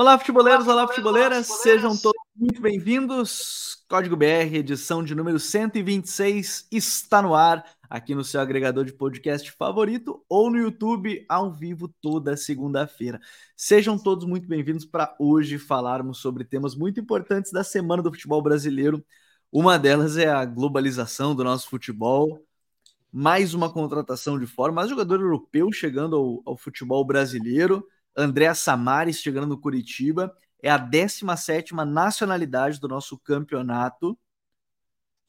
Olá, futeboleiros, olá, futeboleiras, sejam todos muito bem-vindos. Código BR, edição de número 126, está no ar, aqui no seu agregador de podcast favorito ou no YouTube, ao vivo, toda segunda-feira. Sejam todos muito bem-vindos para hoje falarmos sobre temas muito importantes da semana do futebol brasileiro. Uma delas é a globalização do nosso futebol, mais uma contratação de fora, mais jogador europeu chegando ao, ao futebol brasileiro. André Samares chegando no Curitiba. É a 17 nacionalidade do nosso campeonato.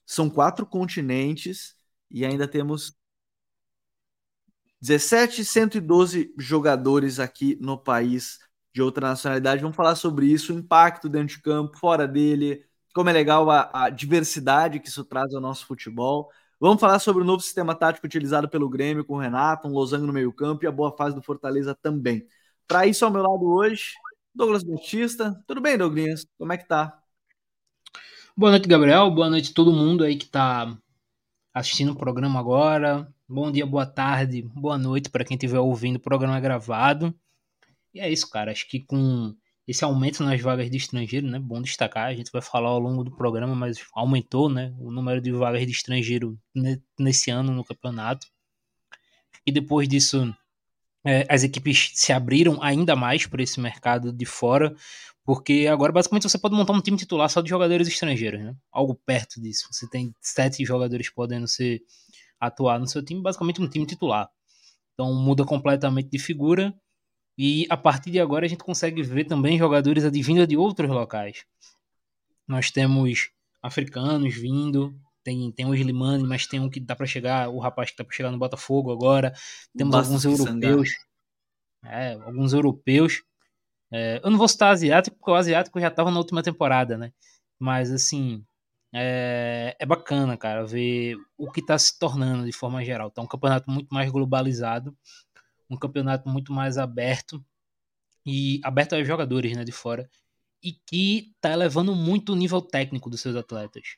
São quatro continentes e ainda temos 17, 112 jogadores aqui no país de outra nacionalidade. Vamos falar sobre isso, o impacto dentro de campo, fora dele, como é legal a, a diversidade que isso traz ao nosso futebol. Vamos falar sobre o novo sistema tático utilizado pelo Grêmio com o Renato, um losango no meio-campo e a boa fase do Fortaleza também. Para isso ao meu lado hoje, Douglas Batista. Tudo bem, Douglas? Como é que tá? Boa noite, Gabriel. Boa noite a todo mundo aí que tá assistindo o programa agora. Bom dia, boa tarde, boa noite para quem estiver ouvindo o programa gravado. E é isso, cara. Acho que com esse aumento nas vagas de estrangeiro, né? Bom destacar, a gente vai falar ao longo do programa, mas aumentou, né? O número de vagas de estrangeiro nesse ano no campeonato. E depois disso, é, as equipes se abriram ainda mais para esse mercado de fora, porque agora basicamente você pode montar um time titular só de jogadores estrangeiros, né? Algo perto disso. Você tem sete jogadores podendo ser atuar no seu time, basicamente um time titular. Então muda completamente de figura e a partir de agora a gente consegue ver também jogadores advindo de outros locais. Nós temos africanos vindo, tem, tem o Slimani, mas tem um que dá para chegar, o rapaz que dá para chegar no Botafogo agora. Temos alguns europeus. É, alguns europeus. É, eu não vou citar asiático, porque o asiático já estava na última temporada, né? Mas assim, é, é bacana, cara, ver o que está se tornando de forma geral. Tá um campeonato muito mais globalizado, um campeonato muito mais aberto e aberto aos jogadores, né, de fora, e que tá elevando muito o nível técnico dos seus atletas.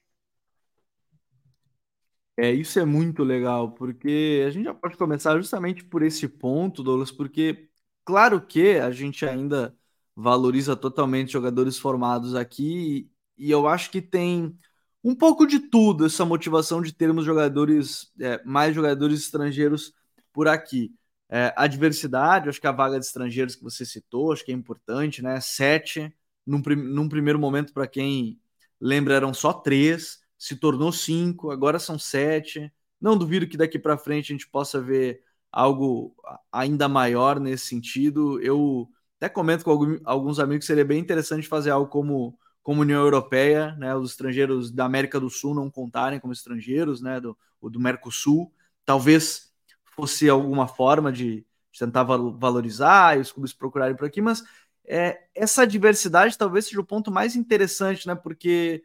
É, isso é muito legal, porque a gente já pode começar justamente por esse ponto, Douglas, porque claro que a gente ainda valoriza totalmente jogadores formados aqui, e eu acho que tem um pouco de tudo essa motivação de termos jogadores, é, mais jogadores estrangeiros por aqui. É, a diversidade, acho que a vaga de estrangeiros que você citou, acho que é importante, né? Sete, num, num primeiro momento, para quem lembra, eram só três se tornou cinco, agora são sete. Não duvido que daqui para frente a gente possa ver algo ainda maior nesse sentido. Eu até comento com alguns amigos que seria bem interessante fazer algo como, como União Europeia, né? Os estrangeiros da América do Sul não contarem como estrangeiros, né? Do, do Mercosul. Talvez fosse alguma forma de, de tentar valorizar e os clubes procurarem por aqui, mas é, essa diversidade talvez seja o ponto mais interessante, né? Porque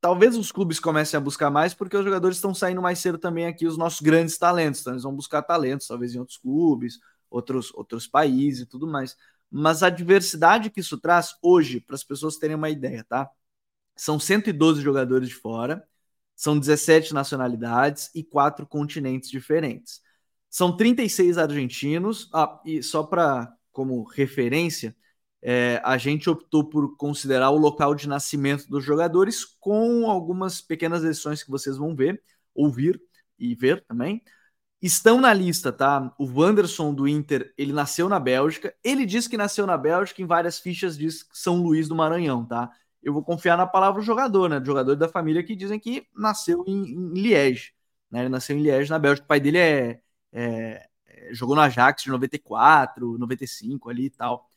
talvez os clubes comecem a buscar mais, porque os jogadores estão saindo mais cedo também aqui, os nossos grandes talentos. Então, eles vão buscar talentos, talvez em outros clubes, outros, outros países e tudo mais. Mas a diversidade que isso traz hoje, para as pessoas terem uma ideia, tá? São 112 jogadores de fora, são 17 nacionalidades e quatro continentes diferentes. São 36 argentinos, ah, e só para como referência, é, a gente optou por considerar o local de nascimento dos jogadores com algumas pequenas exceções que vocês vão ver, ouvir e ver também. Estão na lista, tá? O Wanderson do Inter, ele nasceu na Bélgica. Ele diz que nasceu na Bélgica, em várias fichas diz São Luís do Maranhão, tá? Eu vou confiar na palavra do jogador, né? Do jogador da família que dizem que nasceu em, em Liège, né? Ele nasceu em Liège, na Bélgica. O pai dele é, é, é jogou no Ajax de 94, 95 ali e tal.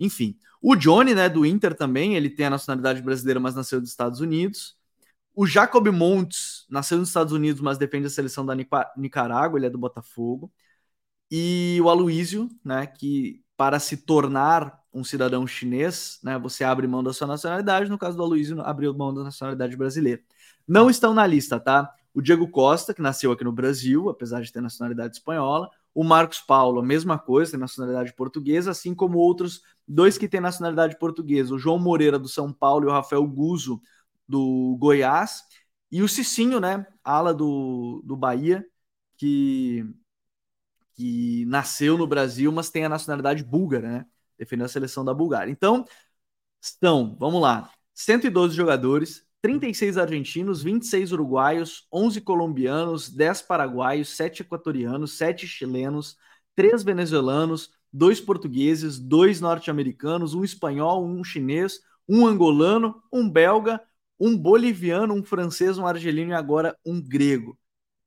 Enfim, o Johnny, né, do Inter também, ele tem a nacionalidade brasileira, mas nasceu dos Estados Unidos. O Jacob Montes nasceu nos Estados Unidos, mas defende a seleção da Nicarágua, ele é do Botafogo. E o Aloísio, né, que para se tornar um cidadão chinês, né, você abre mão da sua nacionalidade. No caso do Aloísio, abriu mão da nacionalidade brasileira. Não estão na lista, tá? O Diego Costa, que nasceu aqui no Brasil, apesar de ter nacionalidade espanhola. O Marcos Paulo, a mesma coisa, tem nacionalidade portuguesa, assim como outros dois que têm nacionalidade portuguesa, o João Moreira do São Paulo e o Rafael Guzo do Goiás, e o Cicinho, né, ala do, do Bahia, que, que nasceu no Brasil, mas tem a nacionalidade búlgara, né, defendendo a seleção da Bulgária. Então, São, vamos lá, 112 jogadores, 36 argentinos, 26 uruguaios, 11 colombianos, 10 paraguaios, 7 equatorianos, 7 chilenos, 3 venezuelanos, 2 portugueses, 2 norte-americanos, um espanhol, um chinês, um angolano, um belga, um boliviano, um francês, um argelino e agora um grego.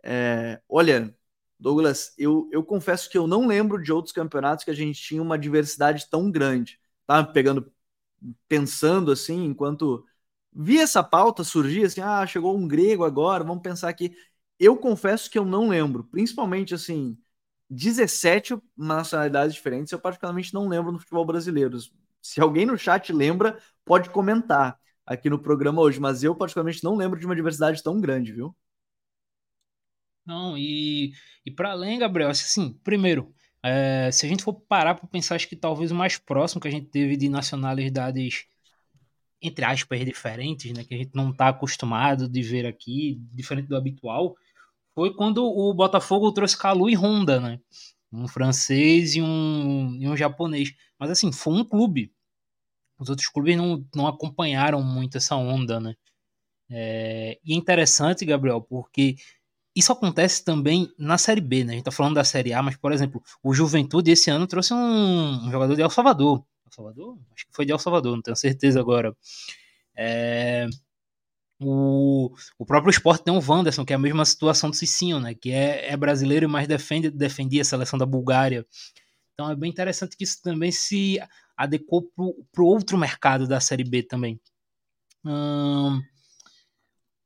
É, olha, Douglas, eu, eu confesso que eu não lembro de outros campeonatos que a gente tinha uma diversidade tão grande. Tá pegando, pensando assim, enquanto vi essa pauta surgir, assim, ah, chegou um grego agora, vamos pensar aqui. Eu confesso que eu não lembro, principalmente assim, 17 nacionalidades diferentes, eu particularmente não lembro no futebol brasileiro. Se alguém no chat lembra, pode comentar aqui no programa hoje, mas eu particularmente não lembro de uma diversidade tão grande, viu? Não, e, e para além, Gabriel, assim, primeiro, é, se a gente for parar para pensar, acho que talvez o mais próximo que a gente teve de nacionalidades, entre aspas, diferentes, né, que a gente não está acostumado de ver aqui, diferente do habitual, foi quando o Botafogo trouxe Calu e Honda, né? Um francês e um, e um japonês. Mas assim, foi um clube. Os outros clubes não, não acompanharam muito essa onda, né? É, e é interessante, Gabriel, porque isso acontece também na Série B, né? A gente tá falando da Série A, mas, por exemplo, o Juventude esse ano trouxe um, um jogador de El Salvador. El Salvador? Acho que foi de El Salvador, não tenho certeza agora. É, o, o próprio esporte tem um Wanderson, que é a mesma situação do Cicinho, né? Que é, é brasileiro, mas defende, defendia a seleção da Bulgária. Então é bem interessante que isso também se adequou para o outro mercado da Série B também. Hum,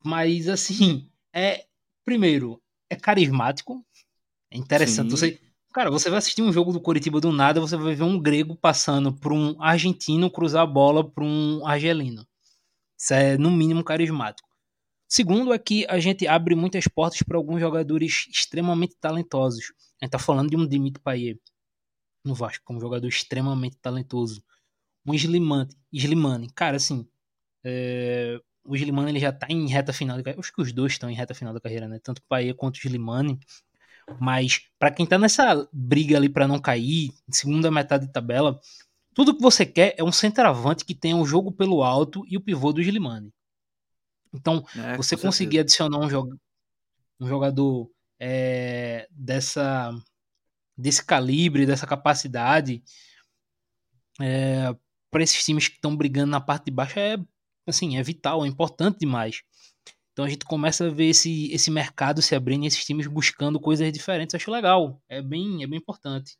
mas assim, é primeiro, é carismático, é interessante. Você, cara, você vai assistir um jogo do Curitiba do nada, você vai ver um grego passando por um argentino cruzar a bola para um argelino. Isso é, no mínimo, carismático. Segundo é que a gente abre muitas portas para alguns jogadores extremamente talentosos. A gente tá falando de um Dimitri Payet no Vasco, como um jogador extremamente talentoso. Um Slimani, Slimani cara, assim, é, o Slimani ele já tá em reta final, acho que os dois estão em reta final da carreira, né? Tanto o Payet quanto o Slimani. Mas para quem tá nessa briga ali para não cair, segunda metade de tabela, tudo que você quer é um centroavante que tenha um jogo pelo alto e o pivô do Slimani. Então, é, você conseguir adicionar um, jog um jogador é, dessa desse calibre, dessa capacidade é, para esses times que estão brigando na parte de baixo é assim, é vital, é importante demais. Então a gente começa a ver esse, esse mercado se abrindo e esses times buscando coisas diferentes. Acho legal, é bem, é bem importante.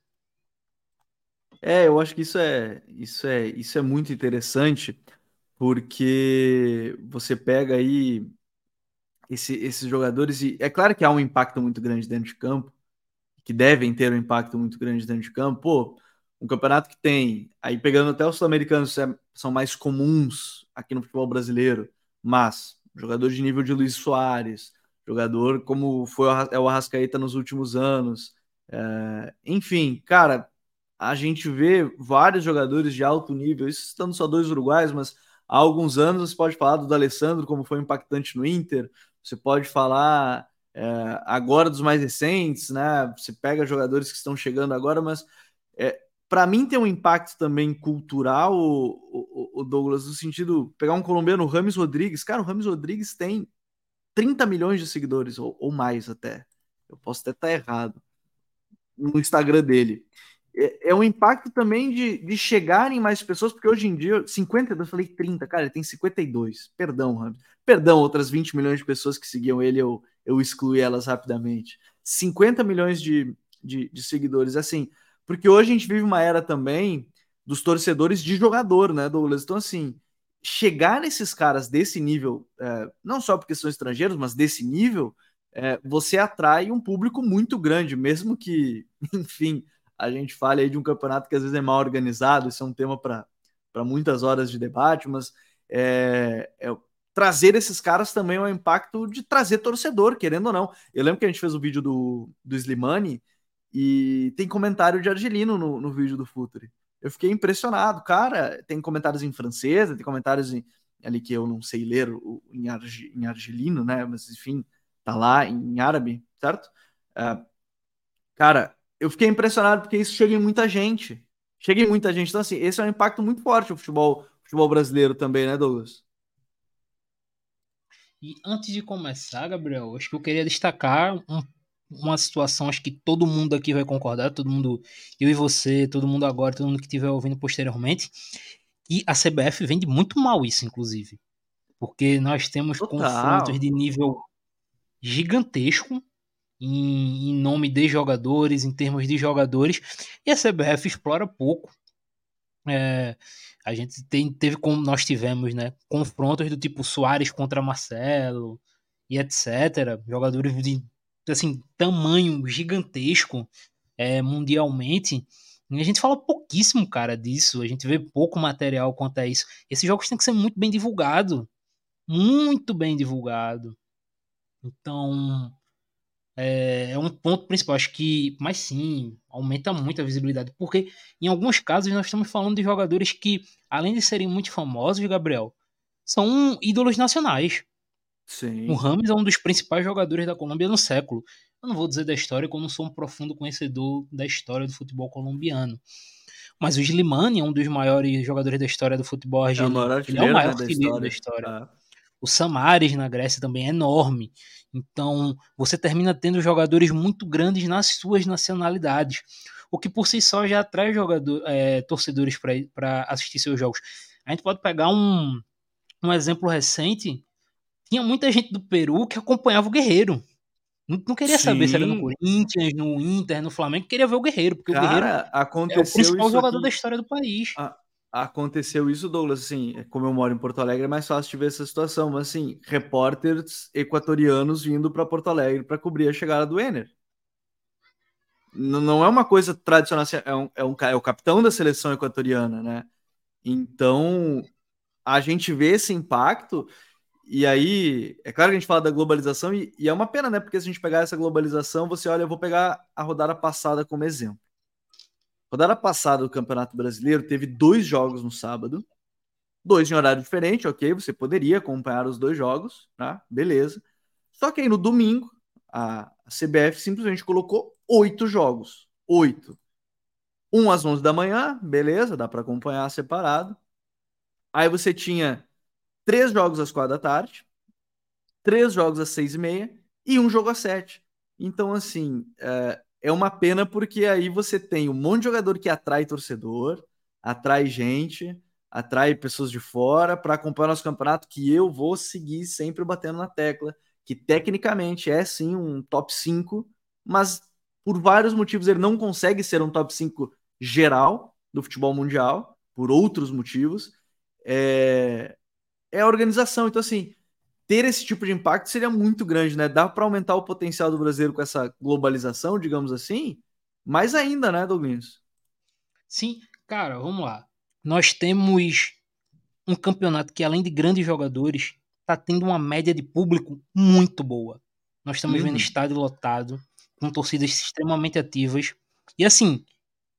É, eu acho que isso é, isso é, isso é muito interessante, porque você pega aí esse, esses jogadores e é claro que há um impacto muito grande dentro de campo, que devem ter um impacto muito grande dentro de campo. Pô, um campeonato que tem, aí pegando até os sul-americanos são mais comuns aqui no futebol brasileiro, mas jogador de nível de Luiz Soares, jogador como foi é o Arrascaeta nos últimos anos, é, enfim, cara, a gente vê vários jogadores de alto nível, isso estando só dois uruguais, mas há alguns anos você pode falar do Alessandro como foi impactante no Inter, você pode falar é, agora dos mais recentes, né? Você pega jogadores que estão chegando agora, mas é, para mim tem um impacto também cultural, o, o, o, Douglas, no sentido, pegar um colombiano, o Rames Rodrigues, cara, o Rames Rodrigues tem 30 milhões de seguidores, ou, ou mais até. Eu posso até estar errado no Instagram dele. É, é um impacto também de, de chegarem mais pessoas, porque hoje em dia, 52, eu falei 30, cara, ele tem 52. Perdão, Ramos. Perdão, outras 20 milhões de pessoas que seguiam ele, eu, eu excluí elas rapidamente. 50 milhões de, de, de seguidores, assim, porque hoje a gente vive uma era também dos torcedores de jogador, né, Douglas? Então, assim, chegar nesses caras desse nível, é, não só porque são estrangeiros, mas desse nível, é, você atrai um público muito grande, mesmo que, enfim, a gente fala aí de um campeonato que às vezes é mal organizado, isso é um tema para muitas horas de debate, mas é, é, trazer esses caras também é um impacto de trazer torcedor, querendo ou não. Eu lembro que a gente fez o vídeo do, do Slimani e tem comentário de argelino no, no vídeo do Futuri. Eu fiquei impressionado, cara. Tem comentários em francês, tem comentários em, ali que eu não sei ler em, arg, em argelino, né? Mas enfim, tá lá em árabe, certo? Uh, cara, eu fiquei impressionado porque isso chega em muita gente. Chega em muita gente. Então, assim, esse é um impacto muito forte. O futebol, futebol brasileiro também, né, Douglas? E antes de começar, Gabriel, acho que eu queria destacar um, uma situação, acho que todo mundo aqui vai concordar, todo mundo, eu e você, todo mundo agora, todo mundo que estiver ouvindo posteriormente, e a CBF vende muito mal isso, inclusive. Porque nós temos Total. confrontos de nível gigantesco em, em, nome de jogadores, em termos de jogadores, e a CBF explora pouco. É, a gente tem, teve como nós tivemos, né? Confrontos do tipo Soares contra Marcelo e etc. Jogadores de assim, tamanho gigantesco é, mundialmente. E a gente fala pouquíssimo, cara, disso. A gente vê pouco material quanto a isso. Esses jogos têm que ser muito bem divulgado. Muito bem divulgado. Então, é, é, um ponto principal. Acho que, mas sim, aumenta muito a visibilidade. Porque em alguns casos nós estamos falando de jogadores que, além de serem muito famosos, Gabriel, são ídolos nacionais. Sim. O Rames é um dos principais jogadores da Colômbia no século. Eu não vou dizer da história, porque eu não sou um profundo conhecedor da história do futebol colombiano. Mas o Slimani é um dos maiores jogadores da história do futebol argentino. É Ele é o maior né, da, da história. Ah. O Samares na Grécia também é enorme. Então, você termina tendo jogadores muito grandes nas suas nacionalidades, o que por si só já atrai jogador, é, torcedores para assistir seus jogos. A gente pode pegar um, um exemplo recente. Tinha muita gente do Peru que acompanhava o Guerreiro. Não, não queria Sim. saber se era no Corinthians, no Inter, no Flamengo, queria ver o Guerreiro, porque Cara, o Guerreiro é o principal jogador aqui... da história do país. A aconteceu isso, Douglas, assim, como eu moro em Porto Alegre, é mais fácil de ver essa situação, mas assim, repórteres equatorianos vindo para Porto Alegre para cobrir a chegada do Ener. Não é uma coisa tradicional, assim, é, um, é, um, é o capitão da seleção equatoriana, né? Então, a gente vê esse impacto, e aí, é claro que a gente fala da globalização, e, e é uma pena, né? Porque se a gente pegar essa globalização, você olha, eu vou pegar a rodada passada como exemplo. Rodada passada do Campeonato Brasileiro teve dois jogos no sábado, dois em horário diferente, ok? Você poderia acompanhar os dois jogos, tá? Beleza. Só que aí no domingo, a CBF simplesmente colocou oito jogos. Oito. Um às 11 da manhã, beleza, dá para acompanhar separado. Aí você tinha três jogos às quatro da tarde, três jogos às seis e meia e um jogo às sete. Então, assim, é, é uma pena porque aí você tem um monte de jogador que atrai torcedor, atrai gente, atrai pessoas de fora para acompanhar nosso campeonato, que eu vou seguir sempre batendo na tecla, que tecnicamente é sim um top 5, mas por vários motivos ele não consegue ser um top 5 geral do futebol mundial, por outros motivos. É, é a organização. Então, assim, ter esse tipo de impacto seria muito grande, né? Dá para aumentar o potencial do brasileiro com essa globalização, digamos assim, mais ainda, né, Douglas? Sim, cara, vamos lá. Nós temos um campeonato que, além de grandes jogadores, tá tendo uma média de público muito boa. Nós estamos uhum. vendo estádio lotado, com torcidas extremamente ativas. E assim,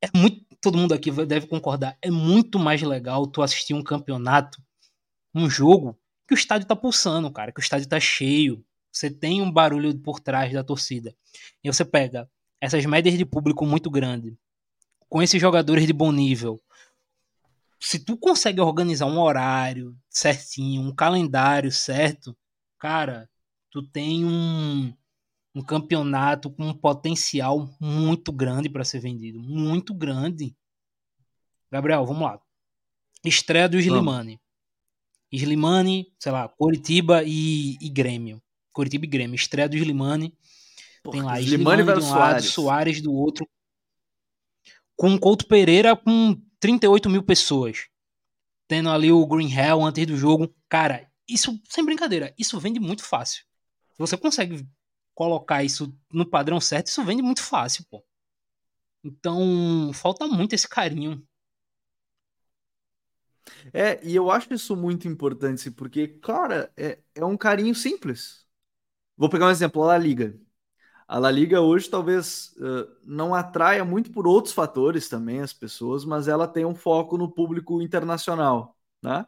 é muito. Todo mundo aqui deve concordar. É muito mais legal tu assistir um campeonato, um jogo, que o estádio tá pulsando, cara, que o estádio tá cheio. Você tem um barulho por trás da torcida. E você pega essas médias de público muito grande, com esses jogadores de bom nível. Se tu consegue organizar um horário certinho, um calendário certo, cara, tu tem um, um campeonato com um potencial muito grande para ser vendido. Muito grande. Gabriel, vamos lá. Estreia do Slimani. Slimani, sei lá, Coritiba e, e Grêmio. Coritiba e Grêmio. Estreia do Slimani. Porra, tem lá Slimani, Slimani de um Soares. lado, Soares do outro. Com Couto Pereira com 38 mil pessoas. Tendo ali o Green Hell antes do jogo. Cara, isso, sem brincadeira, isso vende muito fácil. Se você consegue colocar isso no padrão certo, isso vende muito fácil, pô. Então, falta muito esse carinho é, e eu acho isso muito importante, porque, cara, é, é um carinho simples. Vou pegar um exemplo, a La Liga. A La Liga hoje talvez uh, não atraia muito por outros fatores também as pessoas, mas ela tem um foco no público internacional, né?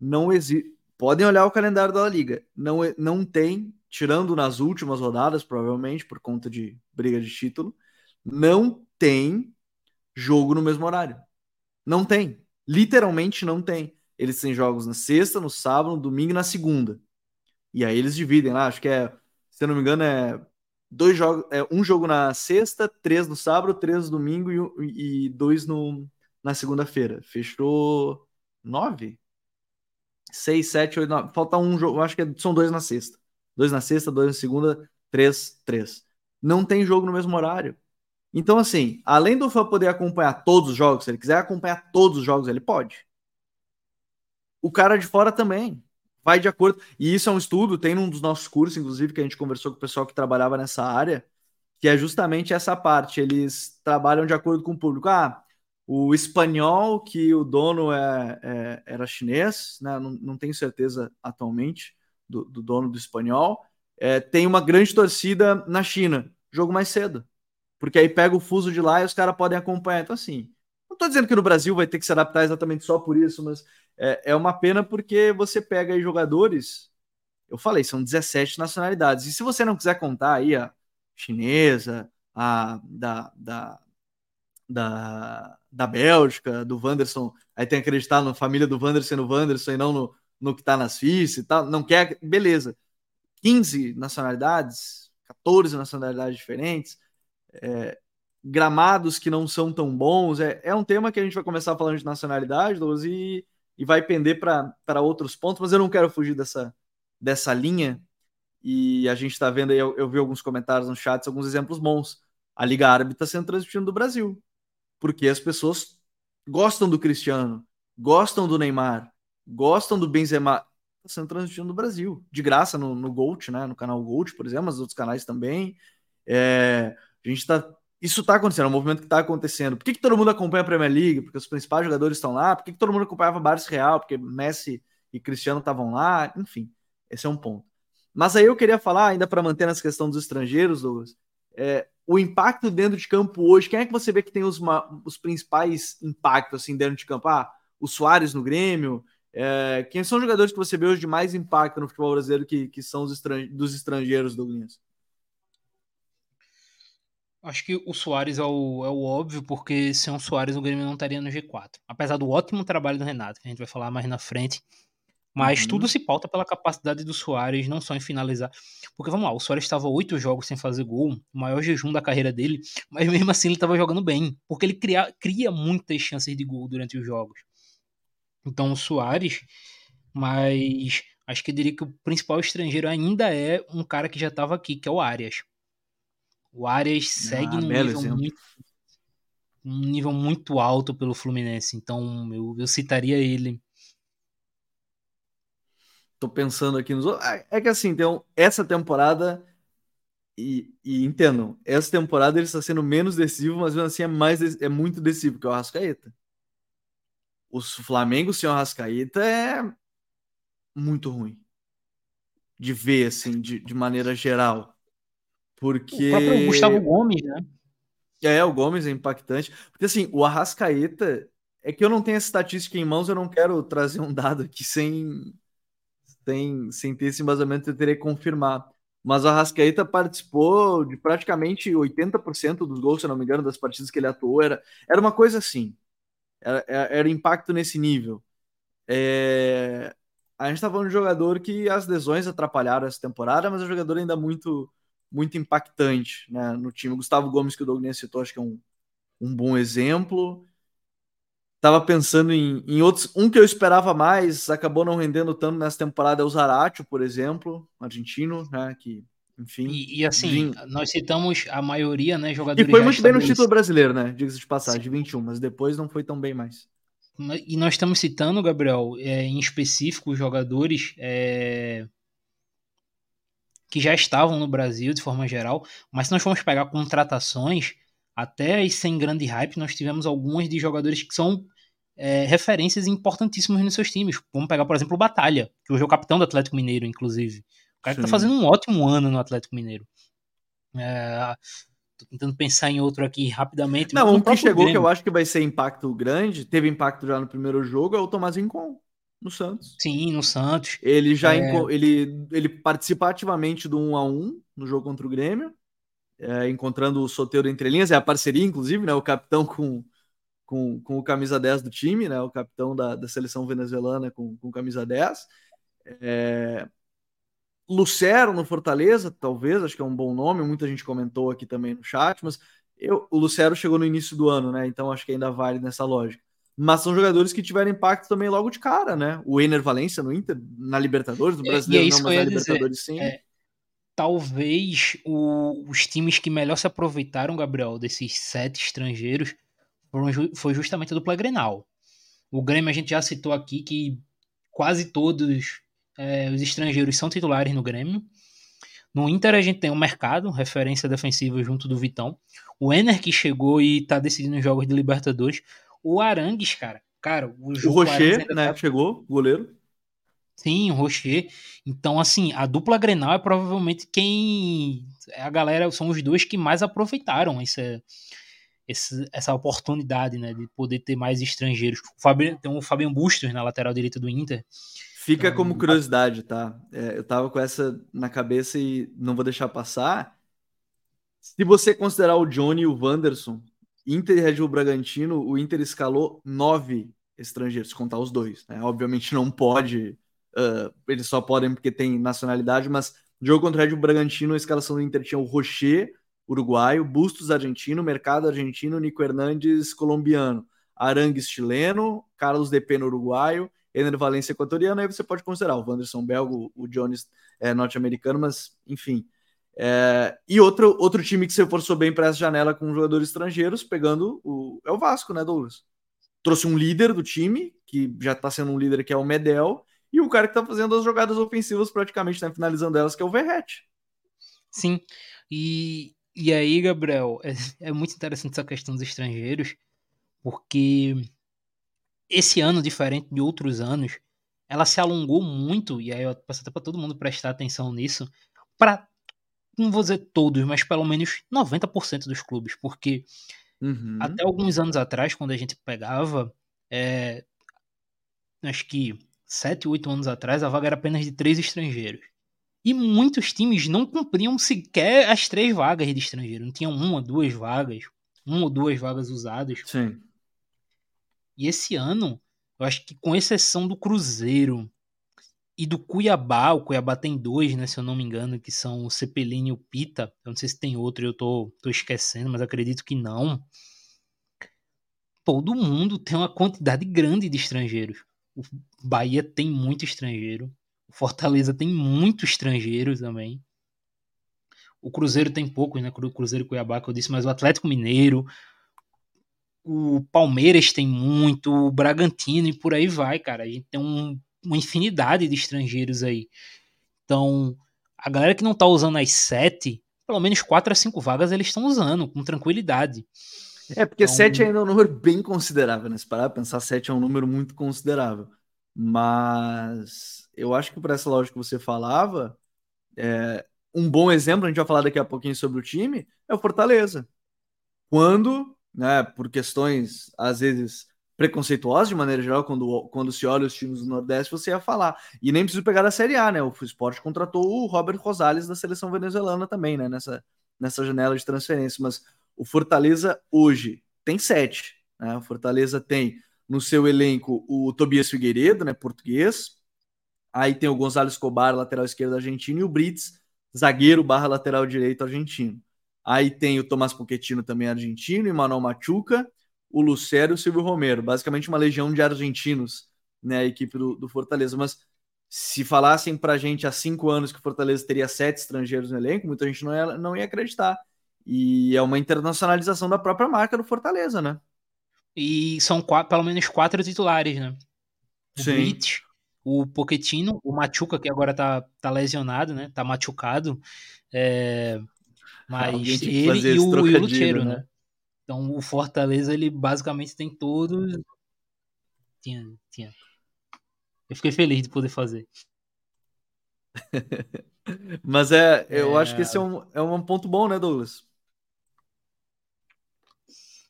Não existe. Podem olhar o calendário da La Liga. Não, não tem, tirando nas últimas rodadas, provavelmente, por conta de briga de título, não tem jogo no mesmo horário. Não tem. Literalmente não tem. eles têm jogos na sexta, no sábado, no domingo e na segunda. E aí eles dividem lá, acho que é, se eu não me engano, é dois jogos, é um jogo na sexta, três no sábado, três no domingo e, e dois no, na segunda-feira. Fechou nove? Seis, sete, oito, nove. Falta um jogo, acho que é, são dois na sexta. Dois na sexta, dois na segunda, três, três. Não tem jogo no mesmo horário. Então, assim, além do fã poder acompanhar todos os jogos, se ele quiser acompanhar todos os jogos, ele pode. O cara de fora também vai de acordo. E isso é um estudo, tem um dos nossos cursos, inclusive, que a gente conversou com o pessoal que trabalhava nessa área, que é justamente essa parte. Eles trabalham de acordo com o público. Ah, o espanhol, que o dono é, é era chinês, né? não, não tenho certeza atualmente do, do dono do espanhol, é, tem uma grande torcida na China, jogo mais cedo. Porque aí pega o fuso de lá e os caras podem acompanhar. Então, assim, não estou dizendo que no Brasil vai ter que se adaptar exatamente só por isso, mas é, é uma pena porque você pega aí jogadores. Eu falei, são 17 nacionalidades. E se você não quiser contar aí a chinesa, a da, da, da, da Bélgica, do Wanderson, aí tem que acreditar na família do Wanderson no Wanderson e não no, no que tá nas FIS e tal. Não quer, beleza. 15 nacionalidades, 14 nacionalidades diferentes, é, gramados que não são tão bons. É, é um tema que a gente vai começar falando de nacionalidade, Douglas, e e vai pender para outros pontos, mas eu não quero fugir dessa, dessa linha. E a gente está vendo aí, eu, eu, vi alguns comentários no chat, alguns exemplos bons. A Liga Árabe está sendo transmitida do Brasil, porque as pessoas gostam do Cristiano, gostam do Neymar, gostam do Benzema. Está sendo transmitido no Brasil, de graça no, no Gold, né? no canal Gold, por exemplo, mas outros canais também. É, a gente está isso está acontecendo, é um movimento que está acontecendo. Por que, que todo mundo acompanha a Premier League? Porque os principais jogadores estão lá. Por que, que todo mundo acompanhava Barça Real? Porque Messi e Cristiano estavam lá. Enfim, esse é um ponto. Mas aí eu queria falar, ainda para manter nessa questão dos estrangeiros, Douglas, é, o impacto dentro de campo hoje. Quem é que você vê que tem os, os principais impactos assim, dentro de campo? Ah, o Soares no Grêmio. É, quem são os jogadores que você vê hoje de mais impacto no futebol brasileiro que, que são os estrange dos estrangeiros, Douglas? Acho que o Soares é o, é o óbvio, porque sem o Soares o Grêmio não estaria no G4. Apesar do ótimo trabalho do Renato, que a gente vai falar mais na frente. Mas uhum. tudo se pauta pela capacidade do Soares, não só em finalizar. Porque vamos lá, o Soares estava oito jogos sem fazer gol, o maior jejum da carreira dele, mas mesmo assim ele estava jogando bem, porque ele cria, cria muitas chances de gol durante os jogos. Então o Soares, mas acho que eu diria que o principal estrangeiro ainda é um cara que já estava aqui, que é o Arias. O Arias segue ah, num nível muito, um nível muito alto pelo Fluminense, então eu, eu citaria ele. Tô pensando aqui nos outros. É, é que assim, então, essa temporada. E, e entendam, essa temporada ele está sendo menos decisivo, mas mesmo assim é, mais, é muito decisivo que o Arrascaeta. O Flamengo sem o Arrascaeta é muito ruim de ver, assim, de, de maneira geral. Porque. O próprio Gustavo Gomes, né? É, o Gomes é impactante. Porque assim, o Arrascaeta. É que eu não tenho essa estatística em mãos, eu não quero trazer um dado aqui sem, sem, sem ter esse embasamento, eu teria que confirmar. Mas o Arrascaeta participou de praticamente 80% dos gols, se não me engano, das partidas que ele atuou. Era, era uma coisa assim. Era, era impacto nesse nível. É... A gente tá falando de um jogador que as lesões atrapalharam essa temporada, mas é um jogador ainda muito muito impactante né, no time. Gustavo Gomes, que o Douglas citou, acho que é um, um bom exemplo. Tava pensando em, em outros. Um que eu esperava mais, acabou não rendendo tanto nessa temporada, é o Zaratio, por exemplo, argentino, né? Que, enfim. E, e assim, nós citamos a maioria, né? Jogadores. E foi muito bem no título brasileiro, né? Diga-se de passagem, de 21, mas depois não foi tão bem mais. E nós estamos citando, Gabriel, é, em específico, jogadores é, que já estavam no Brasil de forma geral, mas se nós formos pegar contratações, até sem grande hype, nós tivemos algumas de jogadores que são é, referências importantíssimas nos seus times. Vamos pegar, por exemplo, o Batalha, que hoje é o capitão do Atlético Mineiro, inclusive. O cara Sim. que tá fazendo um ótimo ano no Atlético Mineiro. É, tô tentando pensar em outro aqui rapidamente. Não, um que chegou Grêmio. que eu acho que vai ser impacto grande, teve impacto já no primeiro jogo, é o Tomás Rincon no Santos. Sim, no Santos. Ele já é... ele, ele participa ativamente do 1 a 1 no jogo contra o Grêmio, é, encontrando o Soteiro entre linhas, é a parceria, inclusive, né? O capitão com, com, com o camisa 10 do time, né? O capitão da, da seleção venezuelana com, com camisa 10. É... Lucero no Fortaleza, talvez, acho que é um bom nome, muita gente comentou aqui também no chat, mas eu, o Lucero chegou no início do ano, né? Então acho que ainda vale nessa lógica. Mas são jogadores que tiveram impacto também logo de cara, né? O Ener Valência no Inter, na Libertadores, no Brasileiro é não, mas na Libertadores dizer. sim. É, talvez o, os times que melhor se aproveitaram, Gabriel, desses sete estrangeiros foram, foi justamente a dupla Grenal. O Grêmio a gente já citou aqui que quase todos é, os estrangeiros são titulares no Grêmio. No Inter a gente tem o Mercado, referência defensiva junto do Vitão. O Ener que chegou e tá decidindo os jogos de Libertadores. O Arangues, cara. Cara, o, o Rocher, né, tá... chegou, goleiro. Sim, o Rocher. Então, assim, a dupla Grenal é provavelmente quem. A galera são os dois que mais aproveitaram essa, essa, essa oportunidade, né? De poder ter mais estrangeiros. O Fabian, tem o Fabian Bustos na lateral direita do Inter. Fica então, como curiosidade, tá? É, eu tava com essa na cabeça e não vou deixar passar. Se você considerar o Johnny e o Wanderson, Inter e Red Bull Bragantino, o Inter escalou nove estrangeiros, contar os dois. Né? Obviamente não pode Uh, eles só podem porque tem nacionalidade, mas jogo contra o Red Bull Bragantino, a escalação do Inter tinha o Rocher, uruguaio, Bustos, argentino, Mercado, argentino, Nico Hernandes, colombiano, Arangues, chileno, Carlos Depeno, uruguaio, Ener Valência, equatoriano, aí você pode considerar o Wanderson belga, o Jones é, norte-americano, mas enfim. É, e outro, outro time que se reforçou bem para essa janela com jogadores estrangeiros, pegando o, é o Vasco, né, Douglas? Trouxe um líder do time, que já está sendo um líder que é o Medel, e o cara que tá fazendo as jogadas ofensivas praticamente, né, finalizando elas, que é o Verrete. Sim, e, e aí, Gabriel, é, é muito interessante essa questão dos estrangeiros, porque esse ano, diferente de outros anos, ela se alongou muito, e aí eu peço até para todo mundo prestar atenção nisso, para, não vou dizer todos, mas pelo menos 90% dos clubes, porque uhum. até alguns anos atrás, quando a gente pegava, é, acho que sete, oito anos atrás, a vaga era apenas de três estrangeiros. E muitos times não cumpriam sequer as três vagas de estrangeiro. Não tinham uma, duas vagas, uma ou duas vagas usadas. Sim. E esse ano, eu acho que com exceção do Cruzeiro e do Cuiabá, o Cuiabá tem dois, né, se eu não me engano, que são o Cepelini e o Pita. Eu não sei se tem outro, eu tô, tô esquecendo, mas acredito que não. Todo mundo tem uma quantidade grande de estrangeiros. O Bahia tem muito estrangeiro. O Fortaleza tem muito estrangeiro também. O Cruzeiro tem poucos, né? O Cruzeiro e Cuiabá, que eu disse, mas o Atlético Mineiro, o Palmeiras tem muito, o Bragantino e por aí vai, cara. A gente tem um, uma infinidade de estrangeiros aí. Então, a galera que não tá usando as sete, pelo menos quatro a cinco vagas eles estão usando com tranquilidade. É, porque então, 7 ainda é um número bem considerável, né? Se parar pra pensar, 7 é um número muito considerável. Mas eu acho que por essa lógica que você falava, é, um bom exemplo, a gente vai falar daqui a pouquinho sobre o time, é o Fortaleza. Quando, né, por questões, às vezes, preconceituosas de maneira geral, quando, quando se olha os times do Nordeste, você ia falar. E nem preciso pegar da Série A, né? O Esporte contratou o Robert Rosales da seleção venezuelana também, né? Nessa, nessa janela de transferência. Mas o Fortaleza hoje tem sete. Né? O Fortaleza tem no seu elenco o Tobias Figueiredo, né, português. Aí tem o Gonzalo Escobar, lateral esquerdo argentino, e o Brits, zagueiro barra lateral direito argentino. Aí tem o Tomás Pochettino também argentino, e Manuel Machuca, o Lucero e o Silvio Romero. Basicamente uma legião de argentinos, né, a equipe do, do Fortaleza. Mas se falassem pra gente há cinco anos que o Fortaleza teria sete estrangeiros no elenco, muita gente não ia, não ia acreditar. E é uma internacionalização da própria marca do Fortaleza, né? E são quatro, pelo menos quatro titulares, né? O Sim. Blitz, o Pochettino, o Machuca, que agora tá, tá lesionado, né? Tá machucado. É... Mas ele e o, e o Lucheiro, né? né? Então o Fortaleza, ele basicamente tem todos. Tinha, tinha. Eu fiquei feliz de poder fazer. Mas é, eu é... acho que esse é um, é um ponto bom, né, Douglas?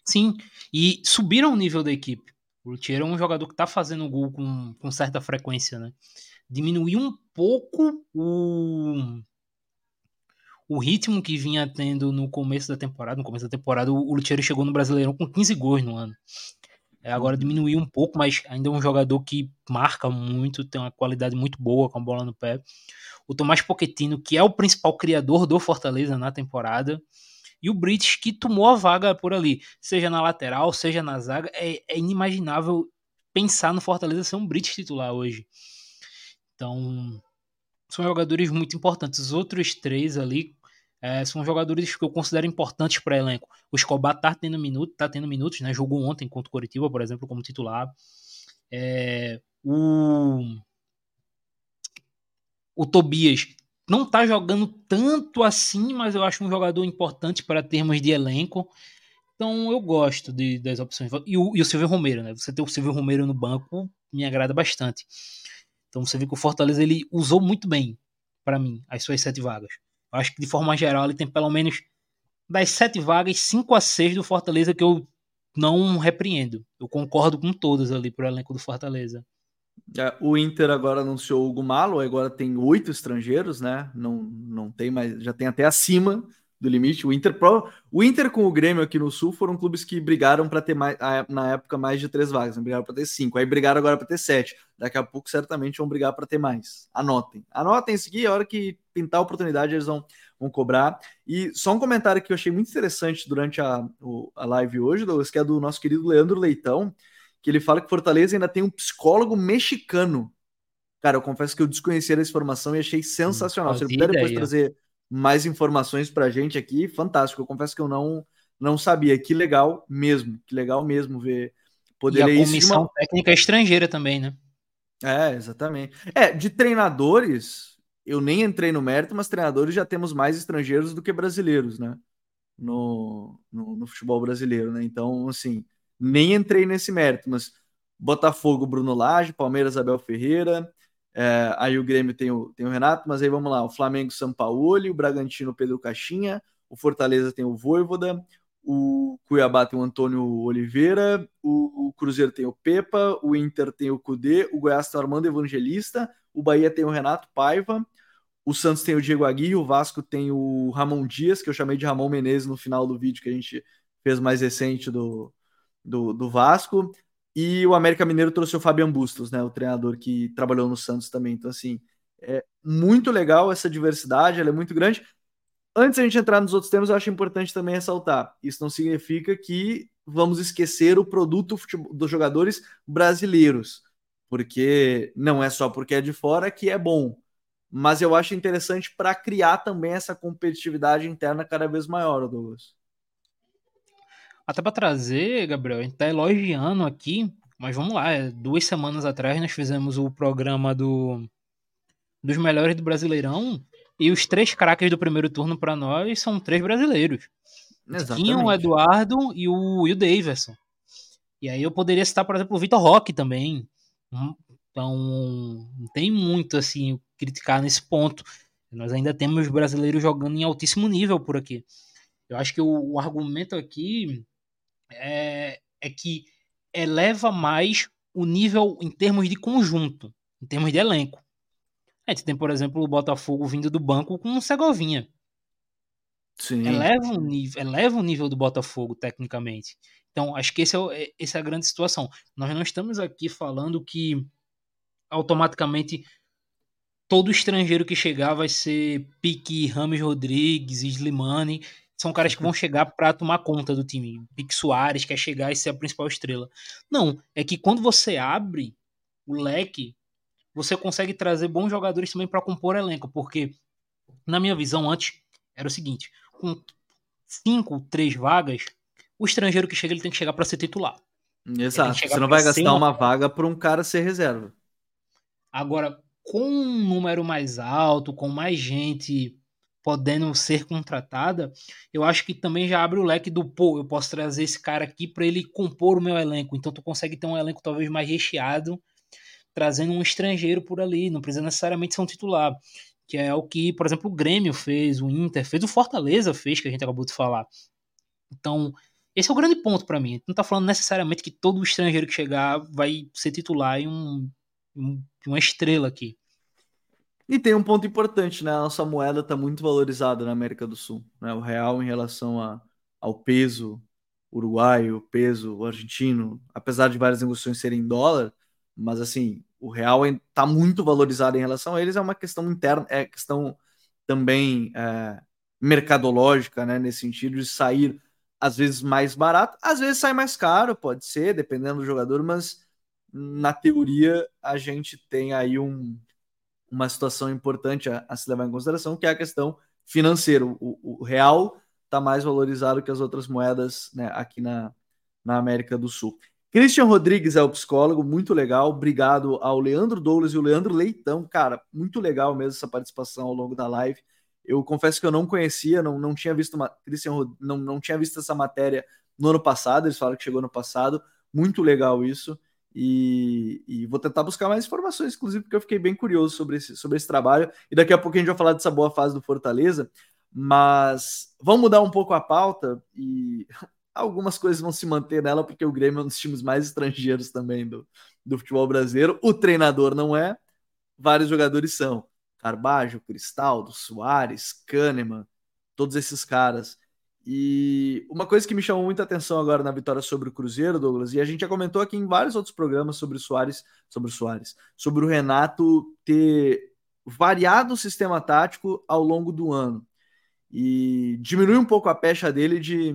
Sim, e subiram o nível da equipe. O Luthier é um jogador que está fazendo gol com, com certa frequência, né? Diminuiu um pouco o, o ritmo que vinha tendo no começo da temporada. No começo da temporada, o Luthier chegou no Brasileirão com 15 gols no ano. É, agora uhum. diminuiu um pouco, mas ainda é um jogador que marca muito, tem uma qualidade muito boa com a bola no pé. O Tomás Pochettino, que é o principal criador do Fortaleza na temporada, e o Brits, que tomou a vaga por ali, seja na lateral, seja na zaga. É, é inimaginável pensar no Fortaleza ser um Brits titular hoje. Então, são jogadores muito importantes. Os outros três ali é, são jogadores que eu considero importantes para elenco. O Escobar tá tendo minutos, tá tendo minutos, né? Jogou ontem contra o Coritiba, por exemplo, como titular. É, o o Tobias não tá jogando tanto assim, mas eu acho um jogador importante para termos de elenco. Então eu gosto de, das opções. E o, e o Silvio Romero, né? Você ter o Silvio Romero no banco me agrada bastante. Então você vê que o Fortaleza ele usou muito bem, para mim, as suas sete vagas. Acho que de forma geral ele tem pelo menos das sete vagas, cinco a seis do Fortaleza que eu não repreendo. Eu concordo com todas ali pro elenco do Fortaleza. É, o Inter agora anunciou o Gumalo, agora tem oito estrangeiros, né? Não, não tem mais, já tem até acima do limite. O Inter, Pro, o Inter com o Grêmio aqui no Sul foram clubes que brigaram para ter mais, na época mais de três vagas, brigaram para ter cinco, aí brigaram agora para ter sete. Daqui a pouco certamente vão brigar para ter mais. Anotem, anotem isso aqui, a hora que pintar a oportunidade eles vão, vão cobrar. E só um comentário que eu achei muito interessante durante a, a live hoje, Douglas, que é do nosso querido Leandro Leitão, que ele fala que Fortaleza ainda tem um psicólogo mexicano. Cara, eu confesso que eu desconhecia essa informação e achei sensacional. Se ele puder depois trazer mais informações para a gente aqui, fantástico. Eu confesso que eu não, não sabia. Que legal mesmo, que legal mesmo ver. Poder e a comissão uma... técnica estrangeira também, né? É, exatamente. É, de treinadores, eu nem entrei no mérito, mas treinadores já temos mais estrangeiros do que brasileiros, né? No, no, no futebol brasileiro, né? Então, assim, nem entrei nesse mérito, mas Botafogo, Bruno Lage, Palmeiras, Abel Ferreira, é, aí o Grêmio tem o, tem o Renato, mas aí vamos lá: o Flamengo, São Paulo, o Bragantino, Pedro Caixinha, o Fortaleza tem o Voivoda, o Cuiabá tem o Antônio Oliveira, o, o, Cruzeiro tem o Pepa, o Inter tem o Cudê, o Goiás tem o Armando Evangelista, o Bahia tem o Renato Paiva, o Santos tem o Diego Aguirre, o Vasco tem o Ramon Dias, que eu chamei de Ramon Menezes no final do vídeo que a gente fez mais recente do, do, do Vasco. E o América Mineiro trouxe o Fabian Bustos, né, o treinador que trabalhou no Santos também. Então, assim, é muito legal essa diversidade, ela é muito grande. Antes a gente entrar nos outros temas, eu acho importante também ressaltar: isso não significa que vamos esquecer o produto dos jogadores brasileiros, porque não é só porque é de fora que é bom. Mas eu acho interessante para criar também essa competitividade interna cada vez maior, Douglas. Até para trazer, Gabriel, a gente tá elogiando aqui, mas vamos lá, é, duas semanas atrás nós fizemos o programa do dos melhores do Brasileirão e os três craques do primeiro turno para nós são três brasileiros. Exatamente. o Eduardo e o, e o Davidson. E aí eu poderia citar, por exemplo, o Vitor Roque também. Hum, então, não tem muito assim criticar nesse ponto. Nós ainda temos brasileiros jogando em altíssimo nível por aqui. Eu acho que o, o argumento aqui é, é que eleva mais o nível em termos de conjunto, em termos de elenco. A gente tem, por exemplo, o Botafogo vindo do banco com o Segovinha. Sim. Eleva, o nível, eleva o nível do Botafogo, tecnicamente. Então, acho que esse é, é, essa é a grande situação. Nós não estamos aqui falando que automaticamente todo estrangeiro que chegar vai ser Pique, Rames Rodrigues, Slimani são caras que vão chegar para tomar conta do time. Pique Soares quer chegar e ser a principal estrela. Não, é que quando você abre o leque, você consegue trazer bons jogadores também para compor elenco, porque na minha visão antes era o seguinte, com cinco, três vagas, o estrangeiro que chega ele tem que chegar para ser titular. Exato. Você não vai gastar uma vaga para um cara ser reserva. Agora, com um número mais alto, com mais gente podendo ser contratada, eu acho que também já abre o leque do pô, eu posso trazer esse cara aqui para ele compor o meu elenco. Então tu consegue ter um elenco talvez mais recheado, trazendo um estrangeiro por ali, não precisa necessariamente ser um titular, que é o que, por exemplo, o Grêmio fez, o Inter fez, o Fortaleza fez, que a gente acabou de falar. Então, esse é o grande ponto para mim. Não tá falando necessariamente que todo estrangeiro que chegar vai ser titular em um, um uma estrela aqui. E tem um ponto importante, né? A nossa moeda está muito valorizada na América do Sul. Né? O real em relação a, ao peso uruguaio, peso, argentino, apesar de várias negociações serem em dólar, mas assim, o real está muito valorizado em relação a eles, é uma questão interna, é questão também é, mercadológica, né, nesse sentido de sair às vezes mais barato, às vezes sai mais caro, pode ser, dependendo do jogador, mas na teoria a gente tem aí um, uma situação importante a, a, se levar em consideração, que é a questão financeira. O, o real está mais valorizado que as outras moedas né, aqui na, na América do Sul. Christian Rodrigues é o psicólogo, muito legal. Obrigado ao Leandro Douglas e o Leandro Leitão. Cara, muito legal mesmo essa participação ao longo da live. Eu confesso que eu não conhecia, não, não tinha visto uma, Christian, não, não tinha visto essa matéria no ano passado. Eles falaram que chegou no passado. Muito legal isso. E, e, vou tentar buscar mais informações, inclusive, porque eu fiquei bem curioso sobre esse, sobre esse trabalho. E daqui a pouco a gente vai falar dessa boa fase do Fortaleza. Mas vamos mudar um pouco a pauta e algumas coisas vão se manter nela, porque o Grêmio é um dos times mais estrangeiros também do, do futebol brasileiro. O treinador não é, vários jogadores são. Carbajo, Cristaldo, Soares, Kahneman, todos esses caras. E uma coisa que me chamou muita atenção agora na vitória sobre o Cruzeiro, Douglas, e a gente já comentou aqui em vários outros programas sobre o Soares, sobre o Soares, sobre o Renato ter variado o sistema tático ao longo do ano. E diminui um pouco a pecha dele de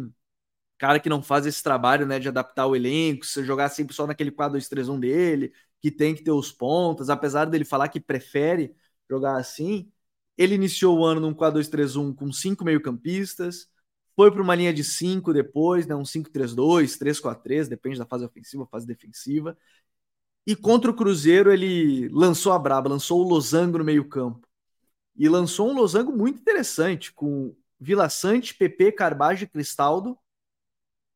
cara que não faz esse trabalho, né, de adaptar o elenco, se jogar sempre só naquele 4-2-3-1 dele, que tem que ter os pontas, apesar dele falar que prefere jogar assim, ele iniciou o ano num 4-2-3-1 com cinco meio-campistas, foi para uma linha de cinco depois, né, um 5-3-2, 3-4-3, depende da fase ofensiva, fase defensiva. E contra o Cruzeiro ele lançou a braba, lançou o losango no meio-campo. E lançou um losango muito interessante com Vila Sante, PP, Carbage Cristaldo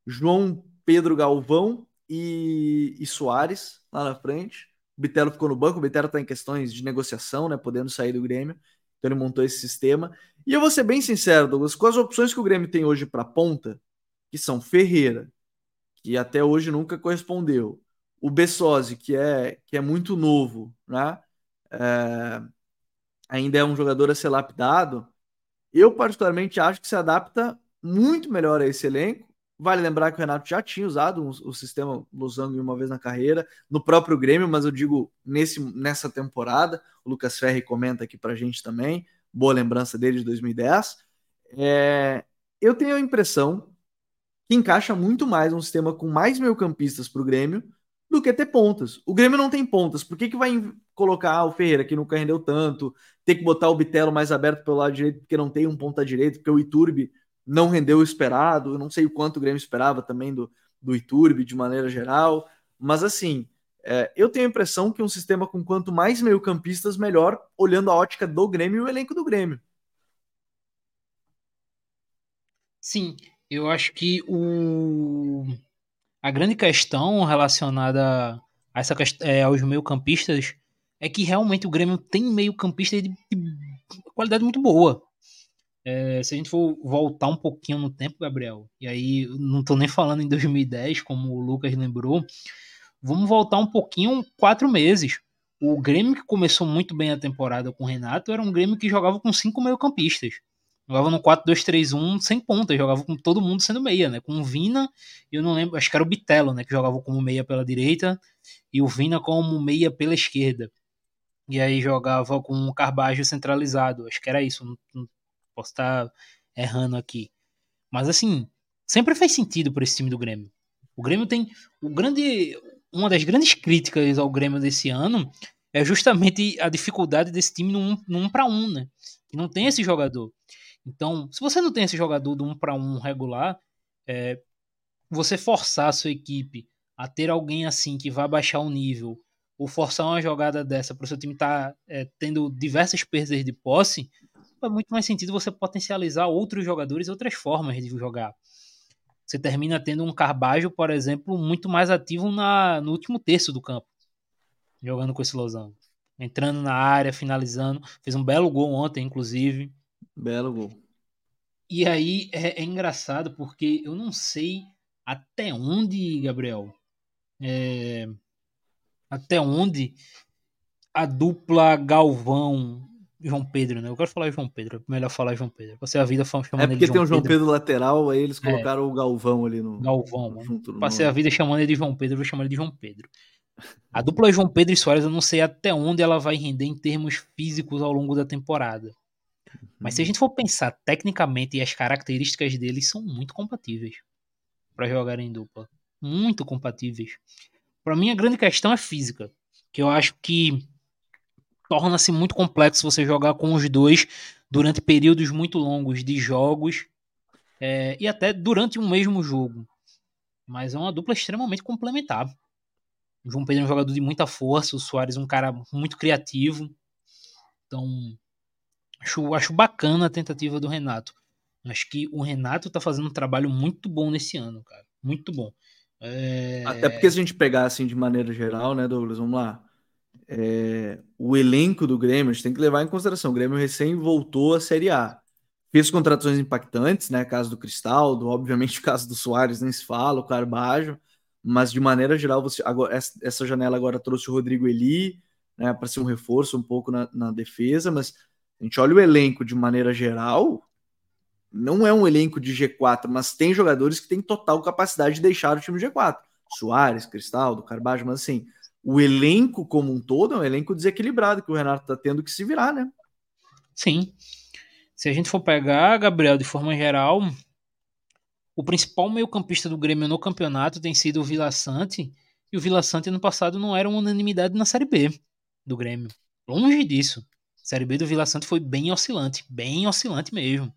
João Pedro Galvão e, e Soares lá na frente. O Bitelo ficou no banco, o Bitelo está em questões de negociação, né, podendo sair do Grêmio. Então ele montou esse sistema. E eu vou ser bem sincero, Douglas, com as opções que o Grêmio tem hoje para ponta, que são Ferreira, que até hoje nunca correspondeu, o Bessosi, que é, que é muito novo, né? É, ainda é um jogador a ser lapidado. Eu, particularmente, acho que se adapta muito melhor a esse elenco Vale lembrar que o Renato já tinha usado o sistema losango uma vez na carreira, no próprio Grêmio, mas eu digo nesse, nessa temporada. O Lucas Ferri comenta aqui pra gente também. Boa lembrança dele de 2010. É, eu tenho a impressão que encaixa muito mais um sistema com mais meio-campistas para o Grêmio do que ter pontas. O Grêmio não tem pontas. Por que, que vai colocar o Ferreira, que nunca rendeu tanto, ter que botar o Bitelo mais aberto pelo lado direito, porque não tem um ponta direito, porque o Iturbe não rendeu o esperado. Eu não sei o quanto o Grêmio esperava também do, do Iturbe de maneira geral. Mas assim, é, eu tenho a impressão que um sistema com quanto mais meio-campistas, melhor, olhando a ótica do Grêmio e o elenco do Grêmio. Sim, eu acho que o... a grande questão relacionada a essa é, aos meio-campistas é que realmente o Grêmio tem meio-campista de, de qualidade muito boa. É, se a gente for voltar um pouquinho no tempo, Gabriel, e aí não tô nem falando em 2010, como o Lucas lembrou, vamos voltar um pouquinho, quatro meses. O Grêmio que começou muito bem a temporada com o Renato era um Grêmio que jogava com cinco meio-campistas. Jogava no 4-2-3-1 sem ponta, jogava com todo mundo sendo meia, né? Com o Vina, eu não lembro, acho que era o Bitelo, né? Que jogava como meia pela direita e o Vina como meia pela esquerda. E aí jogava com o Carbajo centralizado, acho que era isso, não, não Posso estar errando aqui. Mas assim, sempre fez sentido para esse time do Grêmio. O Grêmio tem o grande uma das grandes críticas ao Grêmio desse ano é justamente a dificuldade desse time no 1 um, um para um, né? Que não tem esse jogador. Então, se você não tem esse jogador do 1 um para 1 um regular, é, você forçar a sua equipe a ter alguém assim que vai baixar o nível ou forçar uma jogada dessa para o seu time estar tá, é, tendo diversas perdas de posse, faz muito mais sentido você potencializar outros jogadores e outras formas de jogar. Você termina tendo um Carbajo, por exemplo, muito mais ativo na, no último terço do campo, jogando com esse losango. Entrando na área, finalizando. Fez um belo gol ontem, inclusive. Belo gol. E aí é, é engraçado porque eu não sei até onde, Gabriel, é, até onde a dupla Galvão João Pedro, né? Eu quero falar João Pedro, é melhor falar João Pedro. Você a vida chamando ele de É porque tem o João Pedro. Pedro lateral, aí eles é. colocaram é. o Galvão ali no. Galvão, no, junto no Passei nome. a vida chamando ele de João Pedro, eu vou chamar ele de João Pedro. A dupla João Pedro e Soares, eu não sei até onde ela vai render em termos físicos ao longo da temporada. Mas se a uhum. gente for pensar tecnicamente, as características deles são muito compatíveis para jogar em dupla. Muito compatíveis. Para mim, a grande questão é física. Que eu acho que torna-se muito complexo você jogar com os dois durante períodos muito longos de jogos é, e até durante um mesmo jogo. Mas é uma dupla extremamente complementar. O João Pedro é um jogador de muita força, o Soares é um cara muito criativo. Então, acho, acho bacana a tentativa do Renato. Acho que o Renato tá fazendo um trabalho muito bom nesse ano, cara. Muito bom. É... Até porque se a gente pegar assim de maneira geral, né, Douglas? Vamos lá. É... O elenco do Grêmio, a gente tem que levar em consideração. O Grêmio recém voltou à Série A. Fez contratações impactantes, né? Caso do Cristaldo, obviamente o caso do Soares nem se fala, o Carbajo mas de maneira geral, você agora, essa janela agora trouxe o Rodrigo Eli, né, para ser um reforço um pouco na, na, defesa, mas a gente olha o elenco de maneira geral, não é um elenco de G4, mas tem jogadores que têm total capacidade de deixar o time G4. Soares, Cristaldo, Carbajo, mas assim, o elenco como um todo é um elenco desequilibrado que o Renato está tendo que se virar, né? Sim. Se a gente for pegar, Gabriel, de forma geral, o principal meio-campista do Grêmio no campeonato tem sido o Vila Sante, e o Vila Sante no passado não era uma unanimidade na Série B do Grêmio. Longe disso. A Série B do Vila Sante foi bem oscilante, bem oscilante mesmo.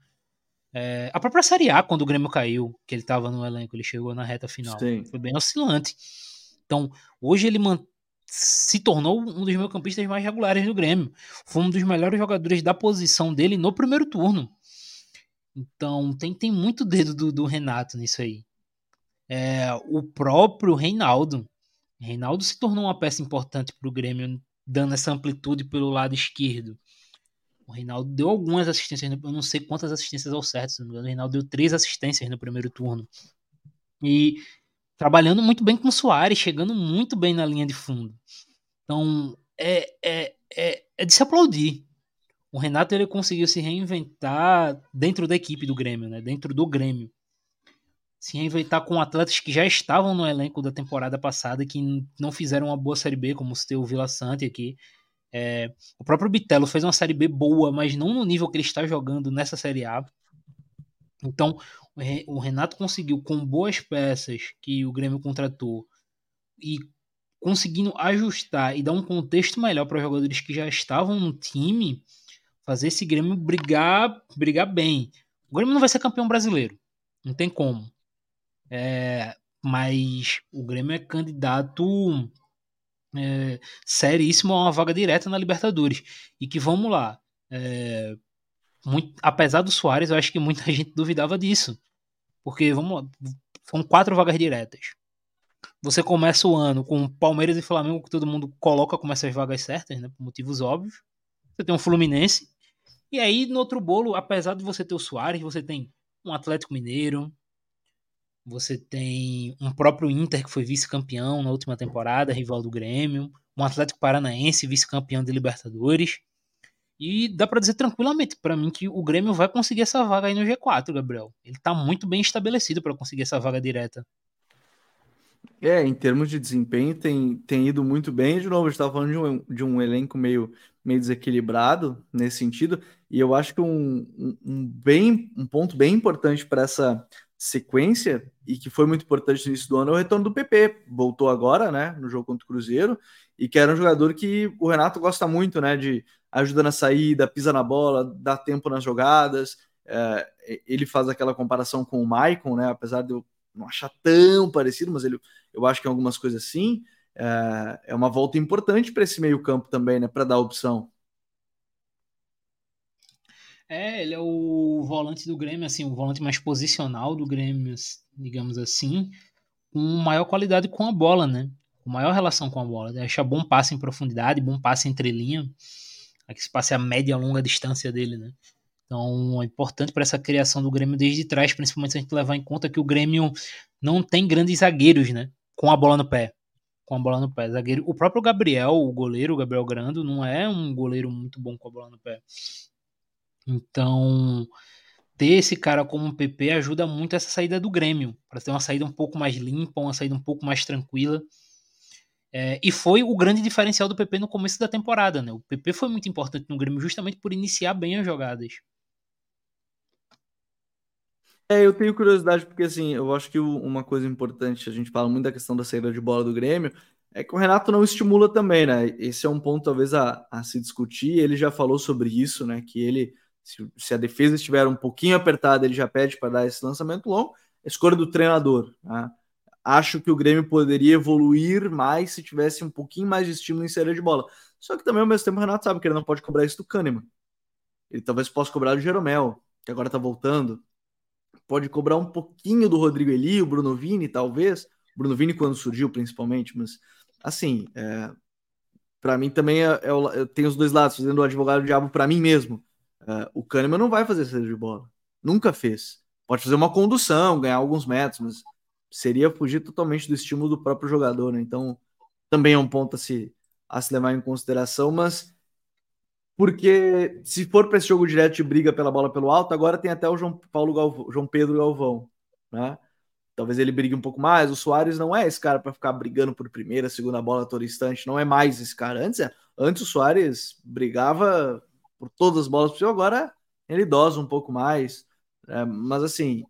É, a própria Série A, quando o Grêmio caiu, que ele estava no elenco, ele chegou na reta final, Sim. foi bem oscilante. Então, hoje ele se tornou um dos meio-campistas mais regulares do Grêmio. Foi um dos melhores jogadores da posição dele no primeiro turno. Então tem, tem muito dedo do, do Renato nisso aí. É, o próprio Reinaldo. Reinaldo se tornou uma peça importante para o Grêmio, dando essa amplitude pelo lado esquerdo. O Reinaldo deu algumas assistências, eu não sei quantas assistências ao certo, se não me engano, o Reinaldo deu três assistências no primeiro turno. E trabalhando muito bem com o Soares, chegando muito bem na linha de fundo. Então, é, é, é, é de se aplaudir o Renato ele conseguiu se reinventar dentro da equipe do Grêmio, né? Dentro do Grêmio. Se reinventar com atletas que já estavam no elenco da temporada passada, que não fizeram uma boa Série B, como o Vila Sante aqui. É, o próprio Bitelo fez uma Série B boa, mas não no nível que ele está jogando nessa Série A. Então, o Renato conseguiu, com boas peças que o Grêmio contratou, e conseguindo ajustar e dar um contexto melhor para os jogadores que já estavam no time, fazer esse Grêmio brigar, brigar bem. O Grêmio não vai ser campeão brasileiro, não tem como. É, mas o Grêmio é candidato é, seríssimo a uma vaga direta na Libertadores. E que vamos lá, é, muito, apesar do Soares, eu acho que muita gente duvidava disso. Porque, vamos lá, são quatro vagas diretas. Você começa o ano com Palmeiras e Flamengo, que todo mundo coloca como essas vagas certas, né, por motivos óbvios. Você tem um Fluminense. E aí, no outro bolo, apesar de você ter o Soares, você tem um Atlético Mineiro, você tem um próprio Inter que foi vice-campeão na última temporada, rival do Grêmio, um Atlético Paranaense, vice-campeão de Libertadores. E dá para dizer tranquilamente para mim que o Grêmio vai conseguir essa vaga aí no G4, Gabriel. Ele tá muito bem estabelecido para conseguir essa vaga direta. É, em termos de desempenho, tem, tem ido muito bem. De novo, a gente estava falando de um, de um elenco meio, meio desequilibrado nesse sentido, e eu acho que um, um, um bem, um ponto bem importante para essa sequência, e que foi muito importante no início do ano, é o retorno do PP. Voltou agora, né, no jogo contra o Cruzeiro, e que era um jogador que o Renato gosta muito, né, de ajuda na saída, pisa na bola, dá tempo nas jogadas. É, ele faz aquela comparação com o Maicon, né, apesar de eu não achar tão parecido, mas ele, eu acho que em algumas coisas sim. É, é uma volta importante para esse meio-campo também, né? Para dar opção. É, ele é o volante do Grêmio, assim, o volante mais posicional do Grêmio, digamos assim, com maior qualidade com a bola, né? Com maior relação com a bola. Acha bom passe em profundidade, bom passe entre linha. Aqui se passe a média e a longa distância dele, né? Então é importante para essa criação do Grêmio desde trás, principalmente se a gente levar em conta que o Grêmio não tem grandes zagueiros, né? Com a bola no pé. com a bola no pé. Zagueiro, o próprio Gabriel, o goleiro, o Gabriel Grando, não é um goleiro muito bom com a bola no pé. Então, ter esse cara como um PP ajuda muito essa saída do Grêmio, para ter uma saída um pouco mais limpa, uma saída um pouco mais tranquila. É, e foi o grande diferencial do PP no começo da temporada, né? O PP foi muito importante no Grêmio justamente por iniciar bem as jogadas. É, eu tenho curiosidade porque, assim, eu acho que uma coisa importante, a gente fala muito da questão da saída de bola do Grêmio, é que o Renato não estimula também, né? Esse é um ponto, talvez, a, a se discutir. Ele já falou sobre isso, né? Que ele, se, se a defesa estiver um pouquinho apertada, ele já pede para dar esse lançamento longo. escolha do treinador, né? Acho que o Grêmio poderia evoluir mais se tivesse um pouquinho mais de estímulo em saída de bola. Só que também, ao mesmo tempo, o Renato sabe que ele não pode cobrar isso do Kahneman. Ele talvez possa cobrar do Jeromel, que agora tá voltando pode cobrar um pouquinho do Rodrigo Eli, o Bruno Vini, talvez. Bruno Vini quando surgiu, principalmente, mas assim, é, para mim também é, é, os dois lados, fazendo o advogado diabo para mim mesmo. É, o Kahneman não vai fazer saída de bola. Nunca fez. Pode fazer uma condução, ganhar alguns metros, mas seria fugir totalmente do estímulo do próprio jogador, né? Então, também é um ponto a se, a se levar em consideração, mas porque se for para esse jogo direto de briga pela bola pelo alto, agora tem até o João Paulo Galvão, João Pedro Galvão, né? Talvez ele brigue um pouco mais. O Soares não é esse cara para ficar brigando por primeira, segunda bola todo instante, não é mais esse cara. Antes, antes o Soares brigava por todas as bolas possível, agora ele dosa um pouco mais. É, mas assim,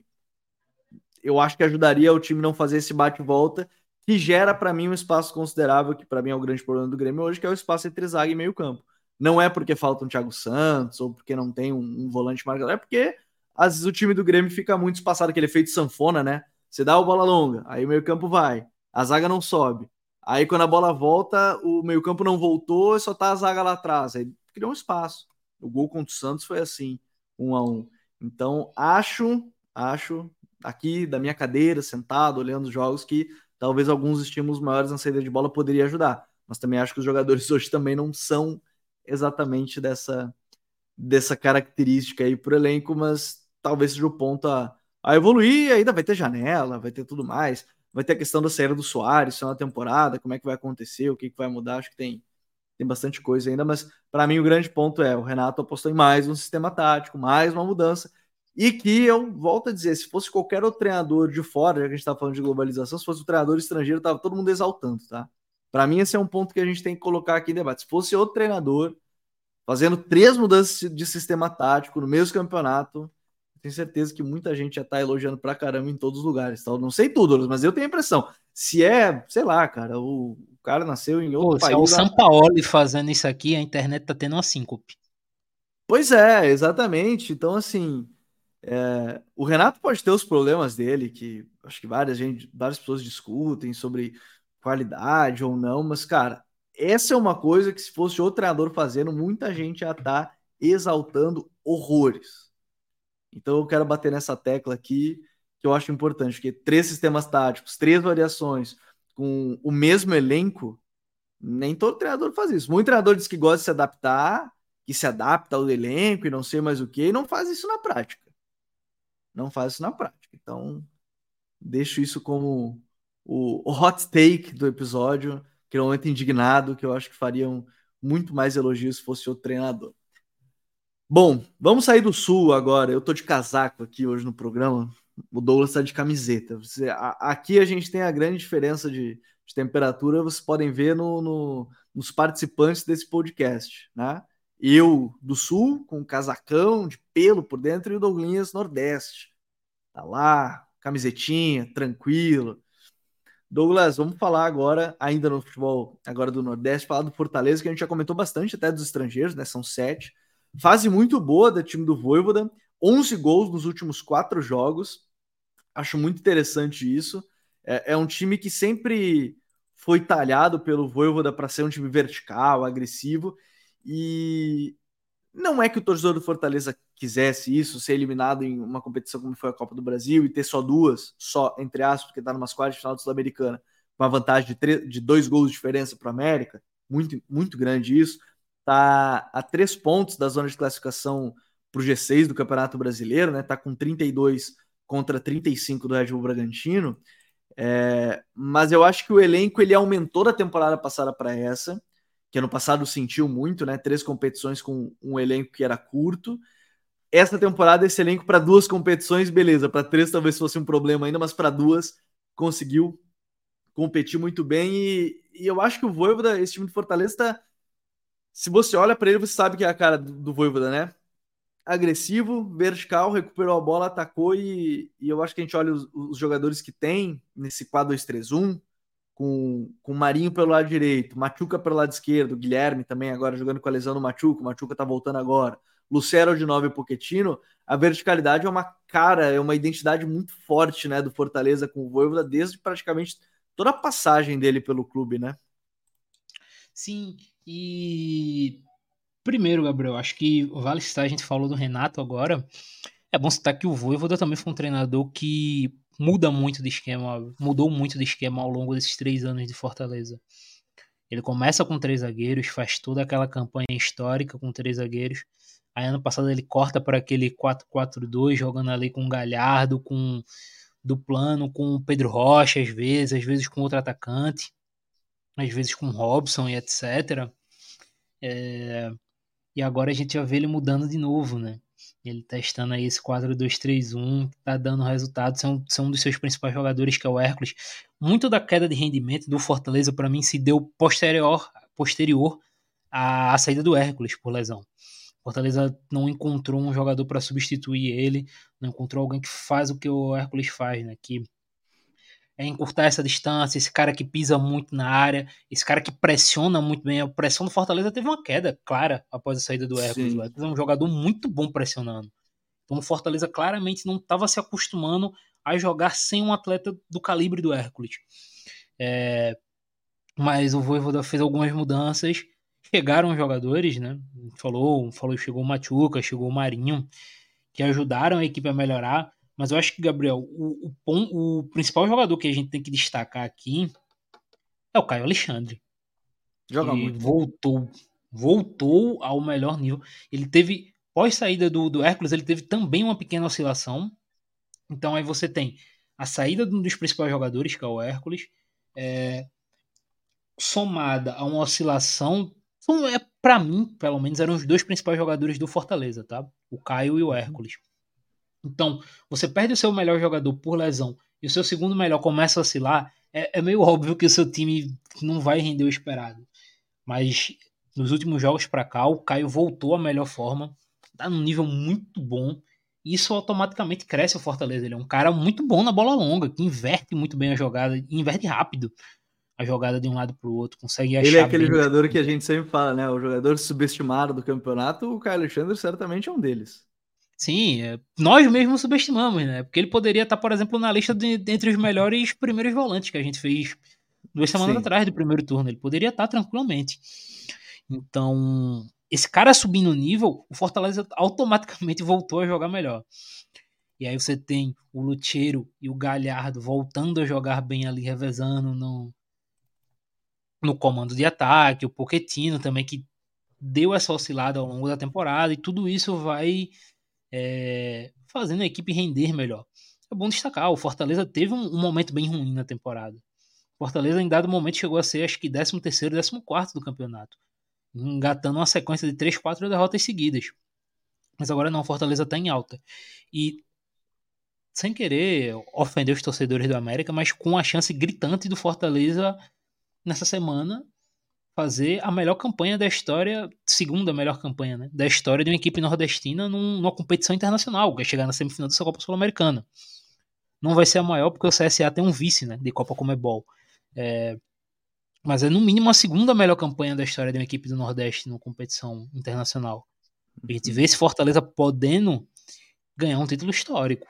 eu acho que ajudaria o time não fazer esse bate-volta que gera para mim um espaço considerável, que para mim é o grande problema do Grêmio hoje, que é o espaço entre zaga e meio campo. Não é porque falta um Thiago Santos ou porque não tem um, um volante marcador, é porque às vezes o time do Grêmio fica muito espaçado, aquele efeito sanfona, né? Você dá a bola longa, aí o meio-campo vai, a zaga não sobe. Aí quando a bola volta, o meio-campo não voltou, só tá a zaga lá atrás. Aí criou um espaço. O gol contra o Santos foi assim, um a um. Então, acho, acho, aqui da minha cadeira, sentado, olhando os jogos, que talvez alguns estímulos maiores na saída de bola poderia ajudar. Mas também acho que os jogadores hoje também não são exatamente dessa, dessa característica aí para o elenco, mas talvez seja o ponto a, a evoluir. Ainda vai ter janela, vai ter tudo mais, vai ter a questão da saída do Soares na temporada, como é que vai acontecer, o que, que vai mudar. Acho que tem, tem bastante coisa ainda, mas para mim o grande ponto é o Renato apostou em mais um sistema tático, mais uma mudança. E que eu volto a dizer, se fosse qualquer outro treinador de fora, já que a gente está falando de globalização, se fosse o um treinador estrangeiro, tava todo mundo exaltando, tá? Para mim, esse é um ponto que a gente tem que colocar aqui em debate. Se fosse outro treinador fazendo três mudanças de sistema tático no mesmo campeonato, tenho certeza que muita gente já está elogiando pra caramba em todos os lugares. Tá? Não sei tudo, mas eu tenho a impressão. Se é, sei lá, cara, o, o cara nasceu em outro Pô, país. Se é o São Paulo fazendo isso aqui, a internet tá tendo uma síncope. Pois é, exatamente. Então, assim, é, o Renato pode ter os problemas dele, que acho que várias, gente, várias pessoas discutem sobre qualidade ou não, mas, cara, essa é uma coisa que se fosse outro treinador fazendo, muita gente já tá exaltando horrores. Então eu quero bater nessa tecla aqui, que eu acho importante, porque três sistemas táticos, três variações com o mesmo elenco, nem todo treinador faz isso. Muito treinador diz que gosta de se adaptar, que se adapta ao elenco e não sei mais o que, e não faz isso na prática. Não faz isso na prática. Então, deixo isso como o, o hot take do episódio, que é um momento indignado, que eu acho que fariam muito mais elogios se fosse outro treinador. Bom, vamos sair do sul agora. Eu tô de casaco aqui hoje no programa. O Douglas está de camiseta. Você, a, aqui a gente tem a grande diferença de, de temperatura, vocês podem ver no, no, nos participantes desse podcast, né? Eu do sul, com um casacão de pelo por dentro, e o Douglas Nordeste. Tá lá, camisetinha, tranquilo. Douglas, vamos falar agora, ainda no futebol agora do Nordeste, falar do Fortaleza, que a gente já comentou bastante até dos estrangeiros, né? São sete. Fase muito boa do time do Voivoda, 11 gols nos últimos quatro jogos. Acho muito interessante isso. É, é um time que sempre foi talhado pelo Voivoda para ser um time vertical, agressivo, e não é que o torcedor do Fortaleza quisesse isso, ser eliminado em uma competição como foi a Copa do Brasil e ter só duas, só entre aspas, porque tá numa quartas de final Sul-Americana, com uma vantagem de, de dois gols de diferença para o América, muito, muito grande isso. Tá a três pontos da zona de classificação para o G6 do Campeonato Brasileiro, né? Tá com 32 contra 35 do Red Bull Bragantino. É, mas eu acho que o elenco ele aumentou da temporada passada para essa, que ano passado sentiu muito, né? Três competições com um elenco que era curto. Essa temporada, esse elenco para duas competições, beleza. Para três talvez fosse um problema ainda, mas para duas conseguiu competir muito bem. E, e, eu acho que o Voivoda, esse time de Fortaleza, tá, se você olha para ele, você sabe que é a cara do, do Voivoda, né? agressivo, vertical, recuperou a bola, atacou e, e eu acho que a gente olha os, os jogadores que tem nesse 4-2-3-1, com, com Marinho pelo lado direito, Machuca pelo lado esquerdo, Guilherme também agora jogando com a lesão do Machuca, o Machuca tá voltando agora, Lucero de 9 e Pochettino, a verticalidade é uma cara, é uma identidade muito forte, né, do Fortaleza com o Voivoda desde praticamente toda a passagem dele pelo clube, né? Sim, e Primeiro, Gabriel, acho que vale citar, a gente falou do Renato agora. É bom citar que o Voivoda também foi um treinador que muda muito de esquema, mudou muito de esquema ao longo desses três anos de Fortaleza. Ele começa com três zagueiros, faz toda aquela campanha histórica com três zagueiros. Aí ano passado ele corta para aquele 4-4-2, jogando ali com Galhardo, com do plano, com Pedro Rocha, às vezes, às vezes com outro atacante, às vezes com Robson e etc. É... E agora a gente já vê ele mudando de novo, né? Ele testando aí esse 4-2-3-1, tá dando resultado. São, são um dos seus principais jogadores, que é o Hércules. Muito da queda de rendimento do Fortaleza, para mim, se deu posterior, posterior à, à saída do Hércules por lesão. Fortaleza não encontrou um jogador para substituir ele, não encontrou alguém que faz o que o Hércules faz, né? Que é encurtar essa distância, esse cara que pisa muito na área, esse cara que pressiona muito bem. A pressão do Fortaleza teve uma queda clara após a saída do Hércules. O Hércules é um jogador muito bom pressionando. Então o Fortaleza claramente não estava se acostumando a jogar sem um atleta do calibre do Hércules. É... Mas o Voivoda fez algumas mudanças, chegaram jogadores, né? Falou, falou, chegou o Machuca, chegou o Marinho, que ajudaram a equipe a melhorar. Mas eu acho que, Gabriel, o, o, o principal jogador que a gente tem que destacar aqui é o Caio Alexandre. Joga muito. Voltou. Voltou ao melhor nível. Ele teve, pós saída do, do Hércules, ele teve também uma pequena oscilação. Então aí você tem a saída de um dos principais jogadores, que é o Hércules, é, somada a uma oscilação. Então, é, para mim, pelo menos, eram os dois principais jogadores do Fortaleza, tá? O Caio e o Hércules. Então, você perde o seu melhor jogador por lesão e o seu segundo melhor começa a oscilar, é, é meio óbvio que o seu time não vai render o esperado. Mas nos últimos jogos para cá, o Caio voltou à melhor forma, tá num nível muito bom. E isso automaticamente cresce o Fortaleza. Ele é um cara muito bom na bola longa, que inverte muito bem a jogada, inverte rápido a jogada de um lado para o outro, consegue achar. Ele é aquele jogador que a gente sempre fala, né? O jogador subestimado do campeonato, o Caio Alexandre certamente é um deles. Sim, é, nós mesmos subestimamos, né? Porque ele poderia estar, por exemplo, na lista de, entre os melhores primeiros volantes que a gente fez duas semanas Sim. atrás do primeiro turno. Ele poderia estar tranquilamente. Então, esse cara subindo o nível, o Fortaleza automaticamente voltou a jogar melhor. E aí você tem o Lucheiro e o Galhardo voltando a jogar bem ali, revezando no, no comando de ataque, o Poquetino também, que deu essa oscilada ao longo da temporada, e tudo isso vai é, fazendo a equipe render melhor. É bom destacar, o Fortaleza teve um, um, momento bem ruim na temporada. O Fortaleza, em dado momento, chegou a ser, acho que, 13 terceiro, 14 quarto do campeonato. Engatando uma sequência de 3, 4 derrotas seguidas. Mas agora não, o Fortaleza está em alta. E, sem querer ofender os torcedores do América, mas com a chance gritante do Fortaleza nessa semana fazer a melhor campanha da história, segunda melhor campanha, né, da história de uma equipe nordestina num, numa competição internacional, que é chegar na semifinal da Copa Sul-Americana. Não vai ser a maior porque o CSA tem um vice, né, de Copa Comebol. É, mas é no mínimo a segunda melhor campanha da história de uma equipe do Nordeste numa competição internacional. A gente vê esse Fortaleza podendo ganhar um título histórico.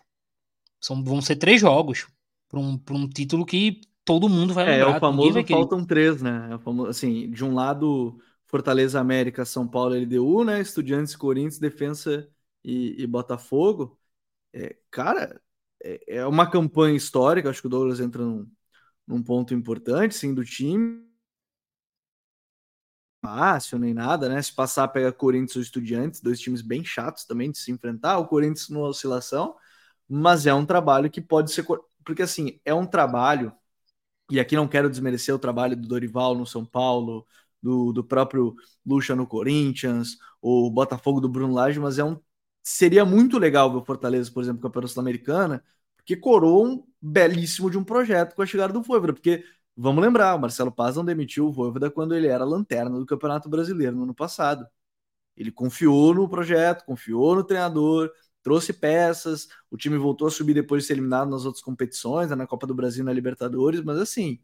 São, vão ser três jogos para um, um título que todo mundo vai lembrar. É, é o famoso faltam três, né? É famoso, assim, de um lado, Fortaleza América, São Paulo, LDU, né? Estudiantes, Corinthians, Defensa e, e Botafogo. É, cara, é, é, uma campanha histórica, acho que o Douglas entra num, num ponto importante, sim, do time. Fácil, nem nada, né? Se passar, pega Corinthians ou Estudiantes, dois times bem chatos também de se enfrentar. O Corinthians numa oscilação, mas é um trabalho que pode ser porque assim, é um trabalho, e aqui não quero desmerecer o trabalho do Dorival no São Paulo, do, do próprio Lucha no Corinthians, ou Botafogo do Bruno Lage, mas é um seria muito legal ver o Fortaleza, por exemplo, campeão sul-americana, porque coroa um belíssimo de um projeto com a chegada do Voivoda, porque vamos lembrar, o Marcelo Paz não demitiu o Voivoda quando ele era lanterna do Campeonato Brasileiro no ano passado. Ele confiou no projeto, confiou no treinador, trouxe peças, o time voltou a subir depois de ser eliminado nas outras competições, né, na Copa do Brasil, na Libertadores, mas assim,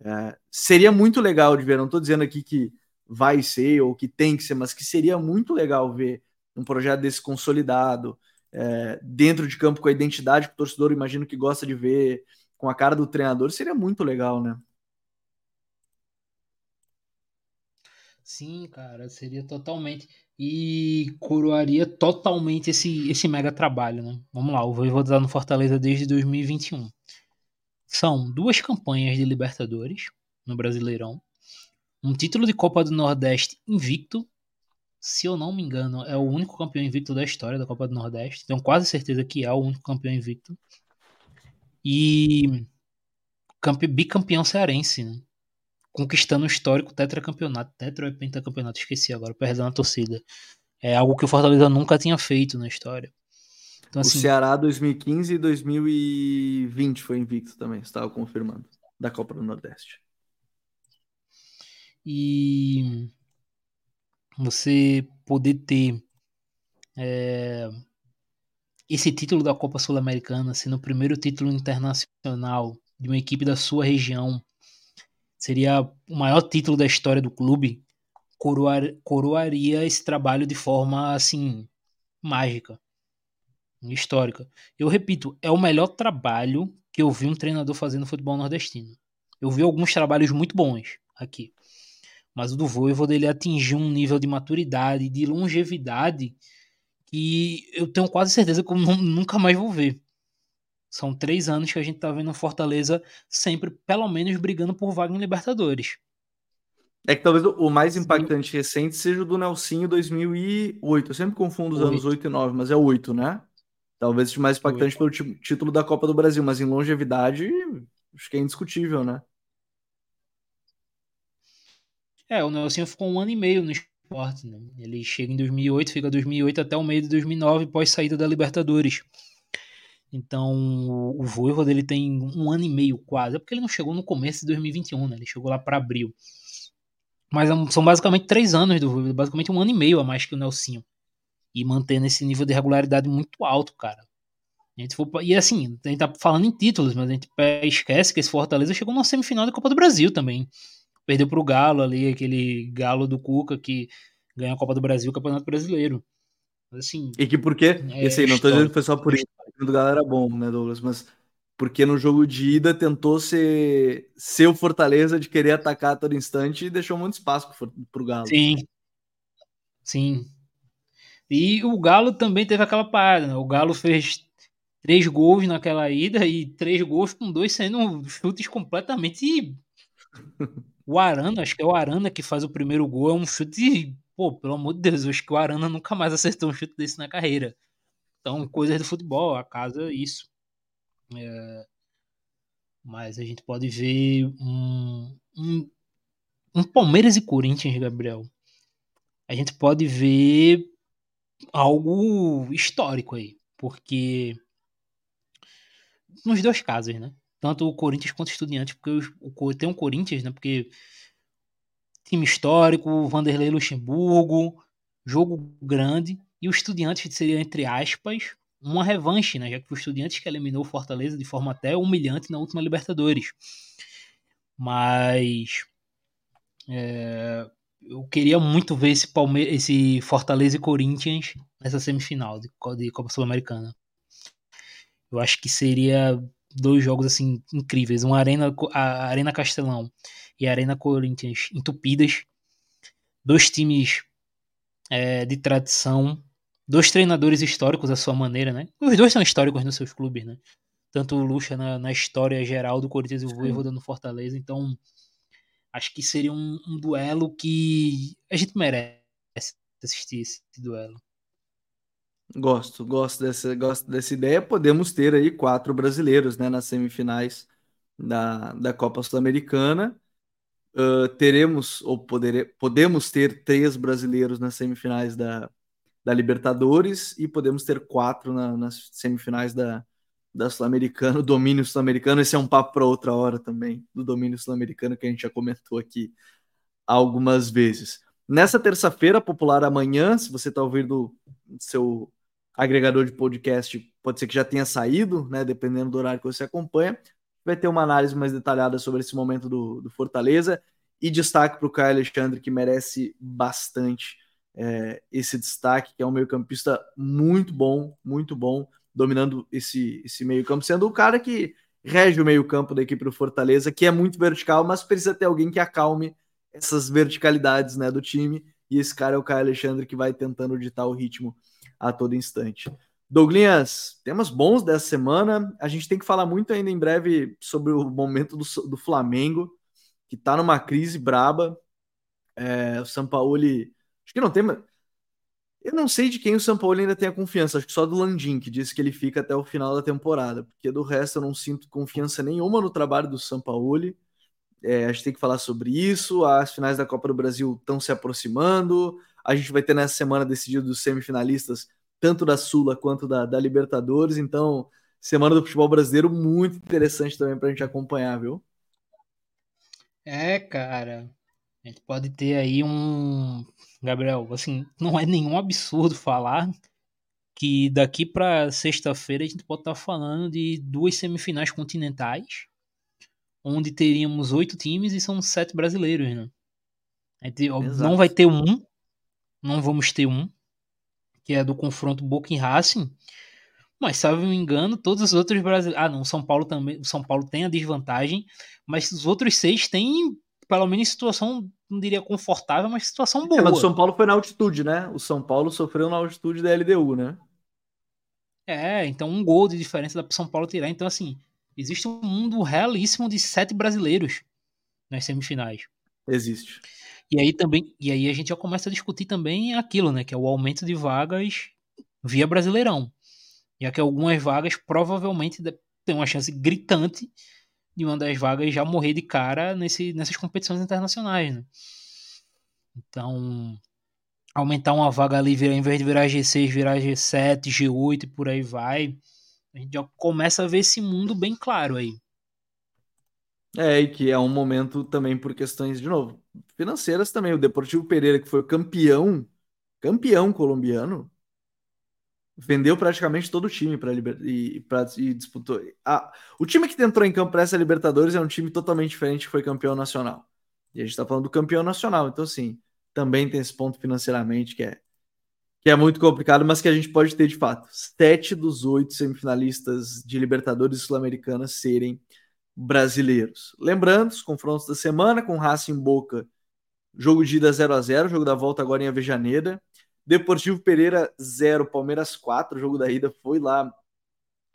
é, seria muito legal de ver, não estou dizendo aqui que vai ser ou que tem que ser, mas que seria muito legal ver um projeto desse consolidado, é, dentro de campo com a identidade que o torcedor imagino que gosta de ver, com a cara do treinador, seria muito legal, né? Sim, cara, seria totalmente. E coroaria totalmente esse, esse mega trabalho, né? Vamos lá, o Voivoda no Fortaleza desde 2021. São duas campanhas de Libertadores no Brasileirão, um título de Copa do Nordeste invicto se eu não me engano, é o único campeão invicto da história da Copa do Nordeste. Tenho quase certeza que é o único campeão invicto. E bicampeão cearense, né? Conquistando o histórico tetracampeonato. Tetra ou pentacampeonato? Esqueci agora, perdão a torcida. É algo que o Fortaleza nunca tinha feito na história. Então, assim, o Ceará 2015 e 2020 foi invicto também, estava confirmando, da Copa do Nordeste. E você poder ter é, esse título da Copa Sul-Americana sendo o primeiro título internacional de uma equipe da sua região seria o maior título da história do clube. Coroar, coroaria esse trabalho de forma assim mágica histórica. Eu repito é o melhor trabalho que eu vi um treinador fazendo no futebol nordestino. Eu vi alguns trabalhos muito bons aqui mas o do Voivoda ele atingiu um nível de maturidade, de longevidade que eu tenho quase certeza que eu nunca mais vou ver. São três anos que a gente tá vendo Fortaleza sempre, pelo menos, brigando por vaga em Libertadores. É que talvez o mais impactante Sim. recente seja o do Nelsinho 2008. Eu sempre confundo os 8. anos 8 e 9, mas é 8, né? Talvez seja mais impactante 8. pelo título da Copa do Brasil, mas em longevidade, acho que é indiscutível, né? É, o Nelson ficou um ano e meio no esporte. Né? Ele chega em 2008, fica 2008 até o meio de 2009, pós saída da Libertadores. Então, o Voivoda ele tem um ano e meio quase. É porque ele não chegou no começo de 2021, né? Ele chegou lá para abril. Mas é são basicamente três anos do Voivoda, basicamente um ano e meio a mais que o Nelsinho. E mantendo esse nível de regularidade muito alto, cara. A gente for, e assim, a gente tá falando em títulos, mas a gente esquece que esse Fortaleza chegou na semifinal da Copa do Brasil também. Perdeu pro Galo ali, aquele Galo do Cuca que ganhou a Copa do Brasil, o Campeonato Brasileiro. Assim, e que por quê? É Esse aí, não tô dizendo que foi só por isso. O do Galo era bom, né, Douglas? Mas porque no jogo de ida tentou ser, ser o Fortaleza de querer atacar a todo instante e deixou muito espaço pro, pro Galo. Sim. Sim. E o Galo também teve aquela parada, né? O Galo fez três gols naquela ida e três gols com dois sendo chutes completamente O Arana, acho que é o Arana que faz o primeiro gol, é um chute. Pô, pelo amor de Deus, acho que o Arana nunca mais acertou um chute desse na carreira. Então, coisas do futebol, a casa, isso. É... Mas a gente pode ver um, um, um Palmeiras e Corinthians, Gabriel. A gente pode ver algo histórico aí, porque nos dois casos, né? tanto o Corinthians quanto o Estudiantes, porque o, tem um Corinthians, né? Porque time histórico, Vanderlei Luxemburgo, jogo grande, e o Estudiantes seria, entre aspas, uma revanche, né? Já que o Estudiantes que eliminou o Fortaleza de forma até humilhante na última Libertadores. Mas é, eu queria muito ver esse, Palme esse Fortaleza e Corinthians nessa semifinal de, de Copa Sul-Americana. Eu acho que seria dois jogos assim incríveis, uma arena a Arena Castelão e a Arena Corinthians entupidas, dois times é, de tradição, dois treinadores históricos à sua maneira, né? Os dois são históricos nos seus clubes, né? Tanto o Lucha na, na história geral do Corinthians e o Voivoda no Fortaleza, então acho que seria um, um duelo que a gente merece assistir esse duelo. Gosto, gosto dessa, gosto dessa ideia. Podemos ter aí quatro brasileiros, né, nas semifinais da, da Copa Sul-Americana. Uh, teremos, ou podere, podemos ter três brasileiros nas semifinais da, da Libertadores e podemos ter quatro na, nas semifinais da, da Sul-Americana, domínio sul-americano. Esse é um papo para outra hora também, do domínio sul-americano que a gente já comentou aqui algumas vezes. Nessa terça-feira, popular amanhã, se você está ouvindo seu agregador de podcast, pode ser que já tenha saído, né? Dependendo do horário que você acompanha. Vai ter uma análise mais detalhada sobre esse momento do, do Fortaleza. E destaque para o Caio Alexandre, que merece bastante é, esse destaque, que é um meio-campista muito bom, muito bom, dominando esse, esse meio-campo, sendo o cara que rege o meio-campo da equipe do Fortaleza, que é muito vertical, mas precisa ter alguém que acalme essas verticalidades né, do time. E esse cara é o Caio Alexandre que vai tentando ditar o ritmo a todo instante. Douglas, temas bons dessa semana. A gente tem que falar muito ainda em breve sobre o momento do, do Flamengo, que está numa crise braba. É, o Sampaoli. Acho que não tem. Eu não sei de quem o Sampaoli ainda tem a confiança. Acho que só do Landim, que disse que ele fica até o final da temporada. Porque do resto eu não sinto confiança nenhuma no trabalho do Sampaoli. É, a gente tem que falar sobre isso. As finais da Copa do Brasil estão se aproximando. A gente vai ter nessa semana decidido os semifinalistas, tanto da Sula quanto da, da Libertadores. Então, semana do futebol brasileiro muito interessante também para a gente acompanhar, viu? É, cara. A gente pode ter aí um. Gabriel, assim, não é nenhum absurdo falar que daqui para sexta-feira a gente pode estar tá falando de duas semifinais continentais, onde teríamos oito times e são sete brasileiros, né? A gente Exato. não vai ter um, não vamos ter um, que é do confronto Boca e Racing. Mas, não me engano, todos os outros brasileiros. Ah, não, São Paulo também. O São Paulo tem a desvantagem, mas os outros seis têm, pelo menos, situação, não diria confortável, mas situação boa. É, mas o São Paulo foi na altitude, né? O São Paulo sofreu na altitude da LDU, né? É, então um gol de diferença dá pro São Paulo tirar. Então, assim, existe um mundo realíssimo de sete brasileiros nas semifinais. Existe. E aí também, e aí a gente já começa a discutir também aquilo, né, que é o aumento de vagas via Brasileirão. Já que algumas vagas provavelmente tem uma chance gritante de uma das vagas já morrer de cara nesse, nessas competições internacionais, né? Então, aumentar uma vaga ali, virar, em vez de virar G6, virar G7, G8 e por aí vai, a gente já começa a ver esse mundo bem claro aí. É, e que é um momento também por questões, de novo, financeiras também. O Deportivo Pereira, que foi campeão, campeão colombiano, vendeu praticamente todo o time para e, pra, e disputou. Ah, o time que entrou em campo para essa Libertadores é um time totalmente diferente que foi campeão nacional. E a gente está falando do campeão nacional, então sim, também tem esse ponto financeiramente que é que é muito complicado, mas que a gente pode ter de fato sete dos oito semifinalistas de Libertadores Sul-Americana serem brasileiros. Lembrando, os confrontos da semana com Racing Boca, jogo de ida 0 a 0 jogo da volta agora em Avejaneda. Deportivo Pereira 0, Palmeiras 4, jogo da ida foi lá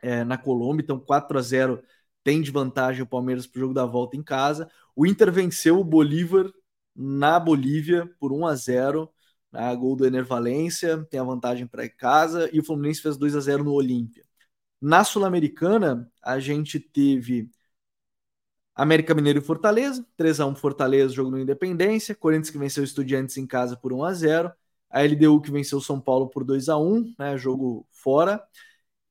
é, na Colômbia, então 4 a 0 tem de vantagem o Palmeiras para o jogo da volta em casa. O Inter venceu o Bolívar na Bolívia por 1 a 0 né, gol do Ener Valência, tem a vantagem para casa, e o Fluminense fez 2 a 0 no Olímpia. Na Sul-Americana, a gente teve América Mineiro e Fortaleza, 3 a 1 Fortaleza, jogo no Independência, Corinthians que venceu Estudiantes em casa por 1 a 0, a LDU que venceu São Paulo por 2 a 1, né, jogo fora,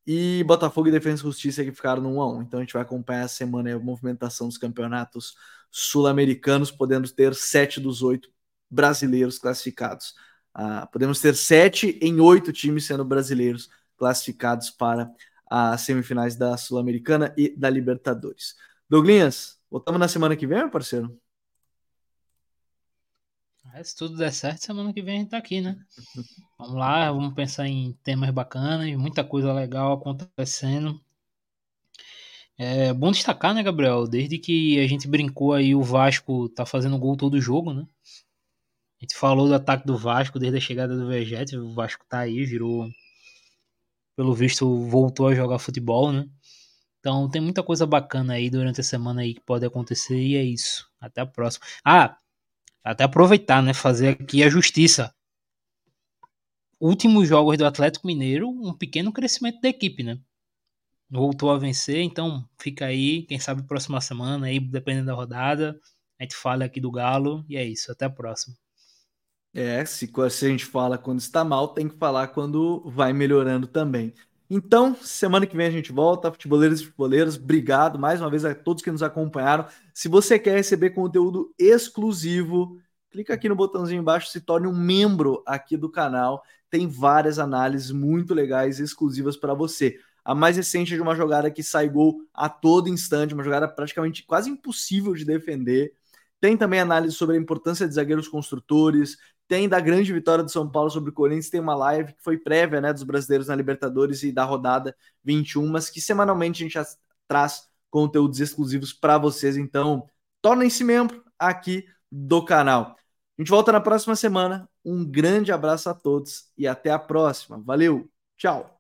e Botafogo e Defesa e Justiça que ficaram no 1 a 1. Então a gente vai acompanhar a semana a movimentação dos campeonatos sul-americanos, podendo ter sete dos oito brasileiros classificados. Ah, podemos ter sete em oito times sendo brasileiros classificados para as semifinais da Sul-Americana e da Libertadores. Douglinhas, Voltamos na semana que vem, meu parceiro? É, se tudo der certo, semana que vem a gente tá aqui, né? Vamos lá, vamos pensar em temas bacanas, muita coisa legal acontecendo. É bom destacar, né, Gabriel? Desde que a gente brincou aí, o Vasco tá fazendo gol todo jogo, né? A gente falou do ataque do Vasco desde a chegada do Vegete, o Vasco tá aí, virou. Pelo visto, voltou a jogar futebol, né? Então tem muita coisa bacana aí durante a semana aí que pode acontecer e é isso. Até a próxima. Ah, até aproveitar, né? Fazer aqui a justiça. últimos jogos do Atlético Mineiro, um pequeno crescimento da equipe, né? Voltou a vencer, então fica aí, quem sabe próxima semana, aí dependendo da rodada, a gente fala aqui do Galo, e é isso, até a próxima. É, se, se a gente fala quando está mal, tem que falar quando vai melhorando também. Então, semana que vem a gente volta, futeboleiros e futeboleiras, obrigado mais uma vez a todos que nos acompanharam. Se você quer receber conteúdo exclusivo, clica aqui no botãozinho embaixo, se torne um membro aqui do canal. Tem várias análises muito legais exclusivas para você. A mais recente é de uma jogada que sai gol a todo instante, uma jogada praticamente quase impossível de defender. Tem também análise sobre a importância de zagueiros construtores, tem da grande vitória do São Paulo sobre o Corinthians, tem uma live que foi prévia né, dos brasileiros na Libertadores e da rodada 21, mas que semanalmente a gente traz conteúdos exclusivos para vocês. Então, tornem-se membro aqui do canal. A gente volta na próxima semana. Um grande abraço a todos e até a próxima. Valeu, tchau!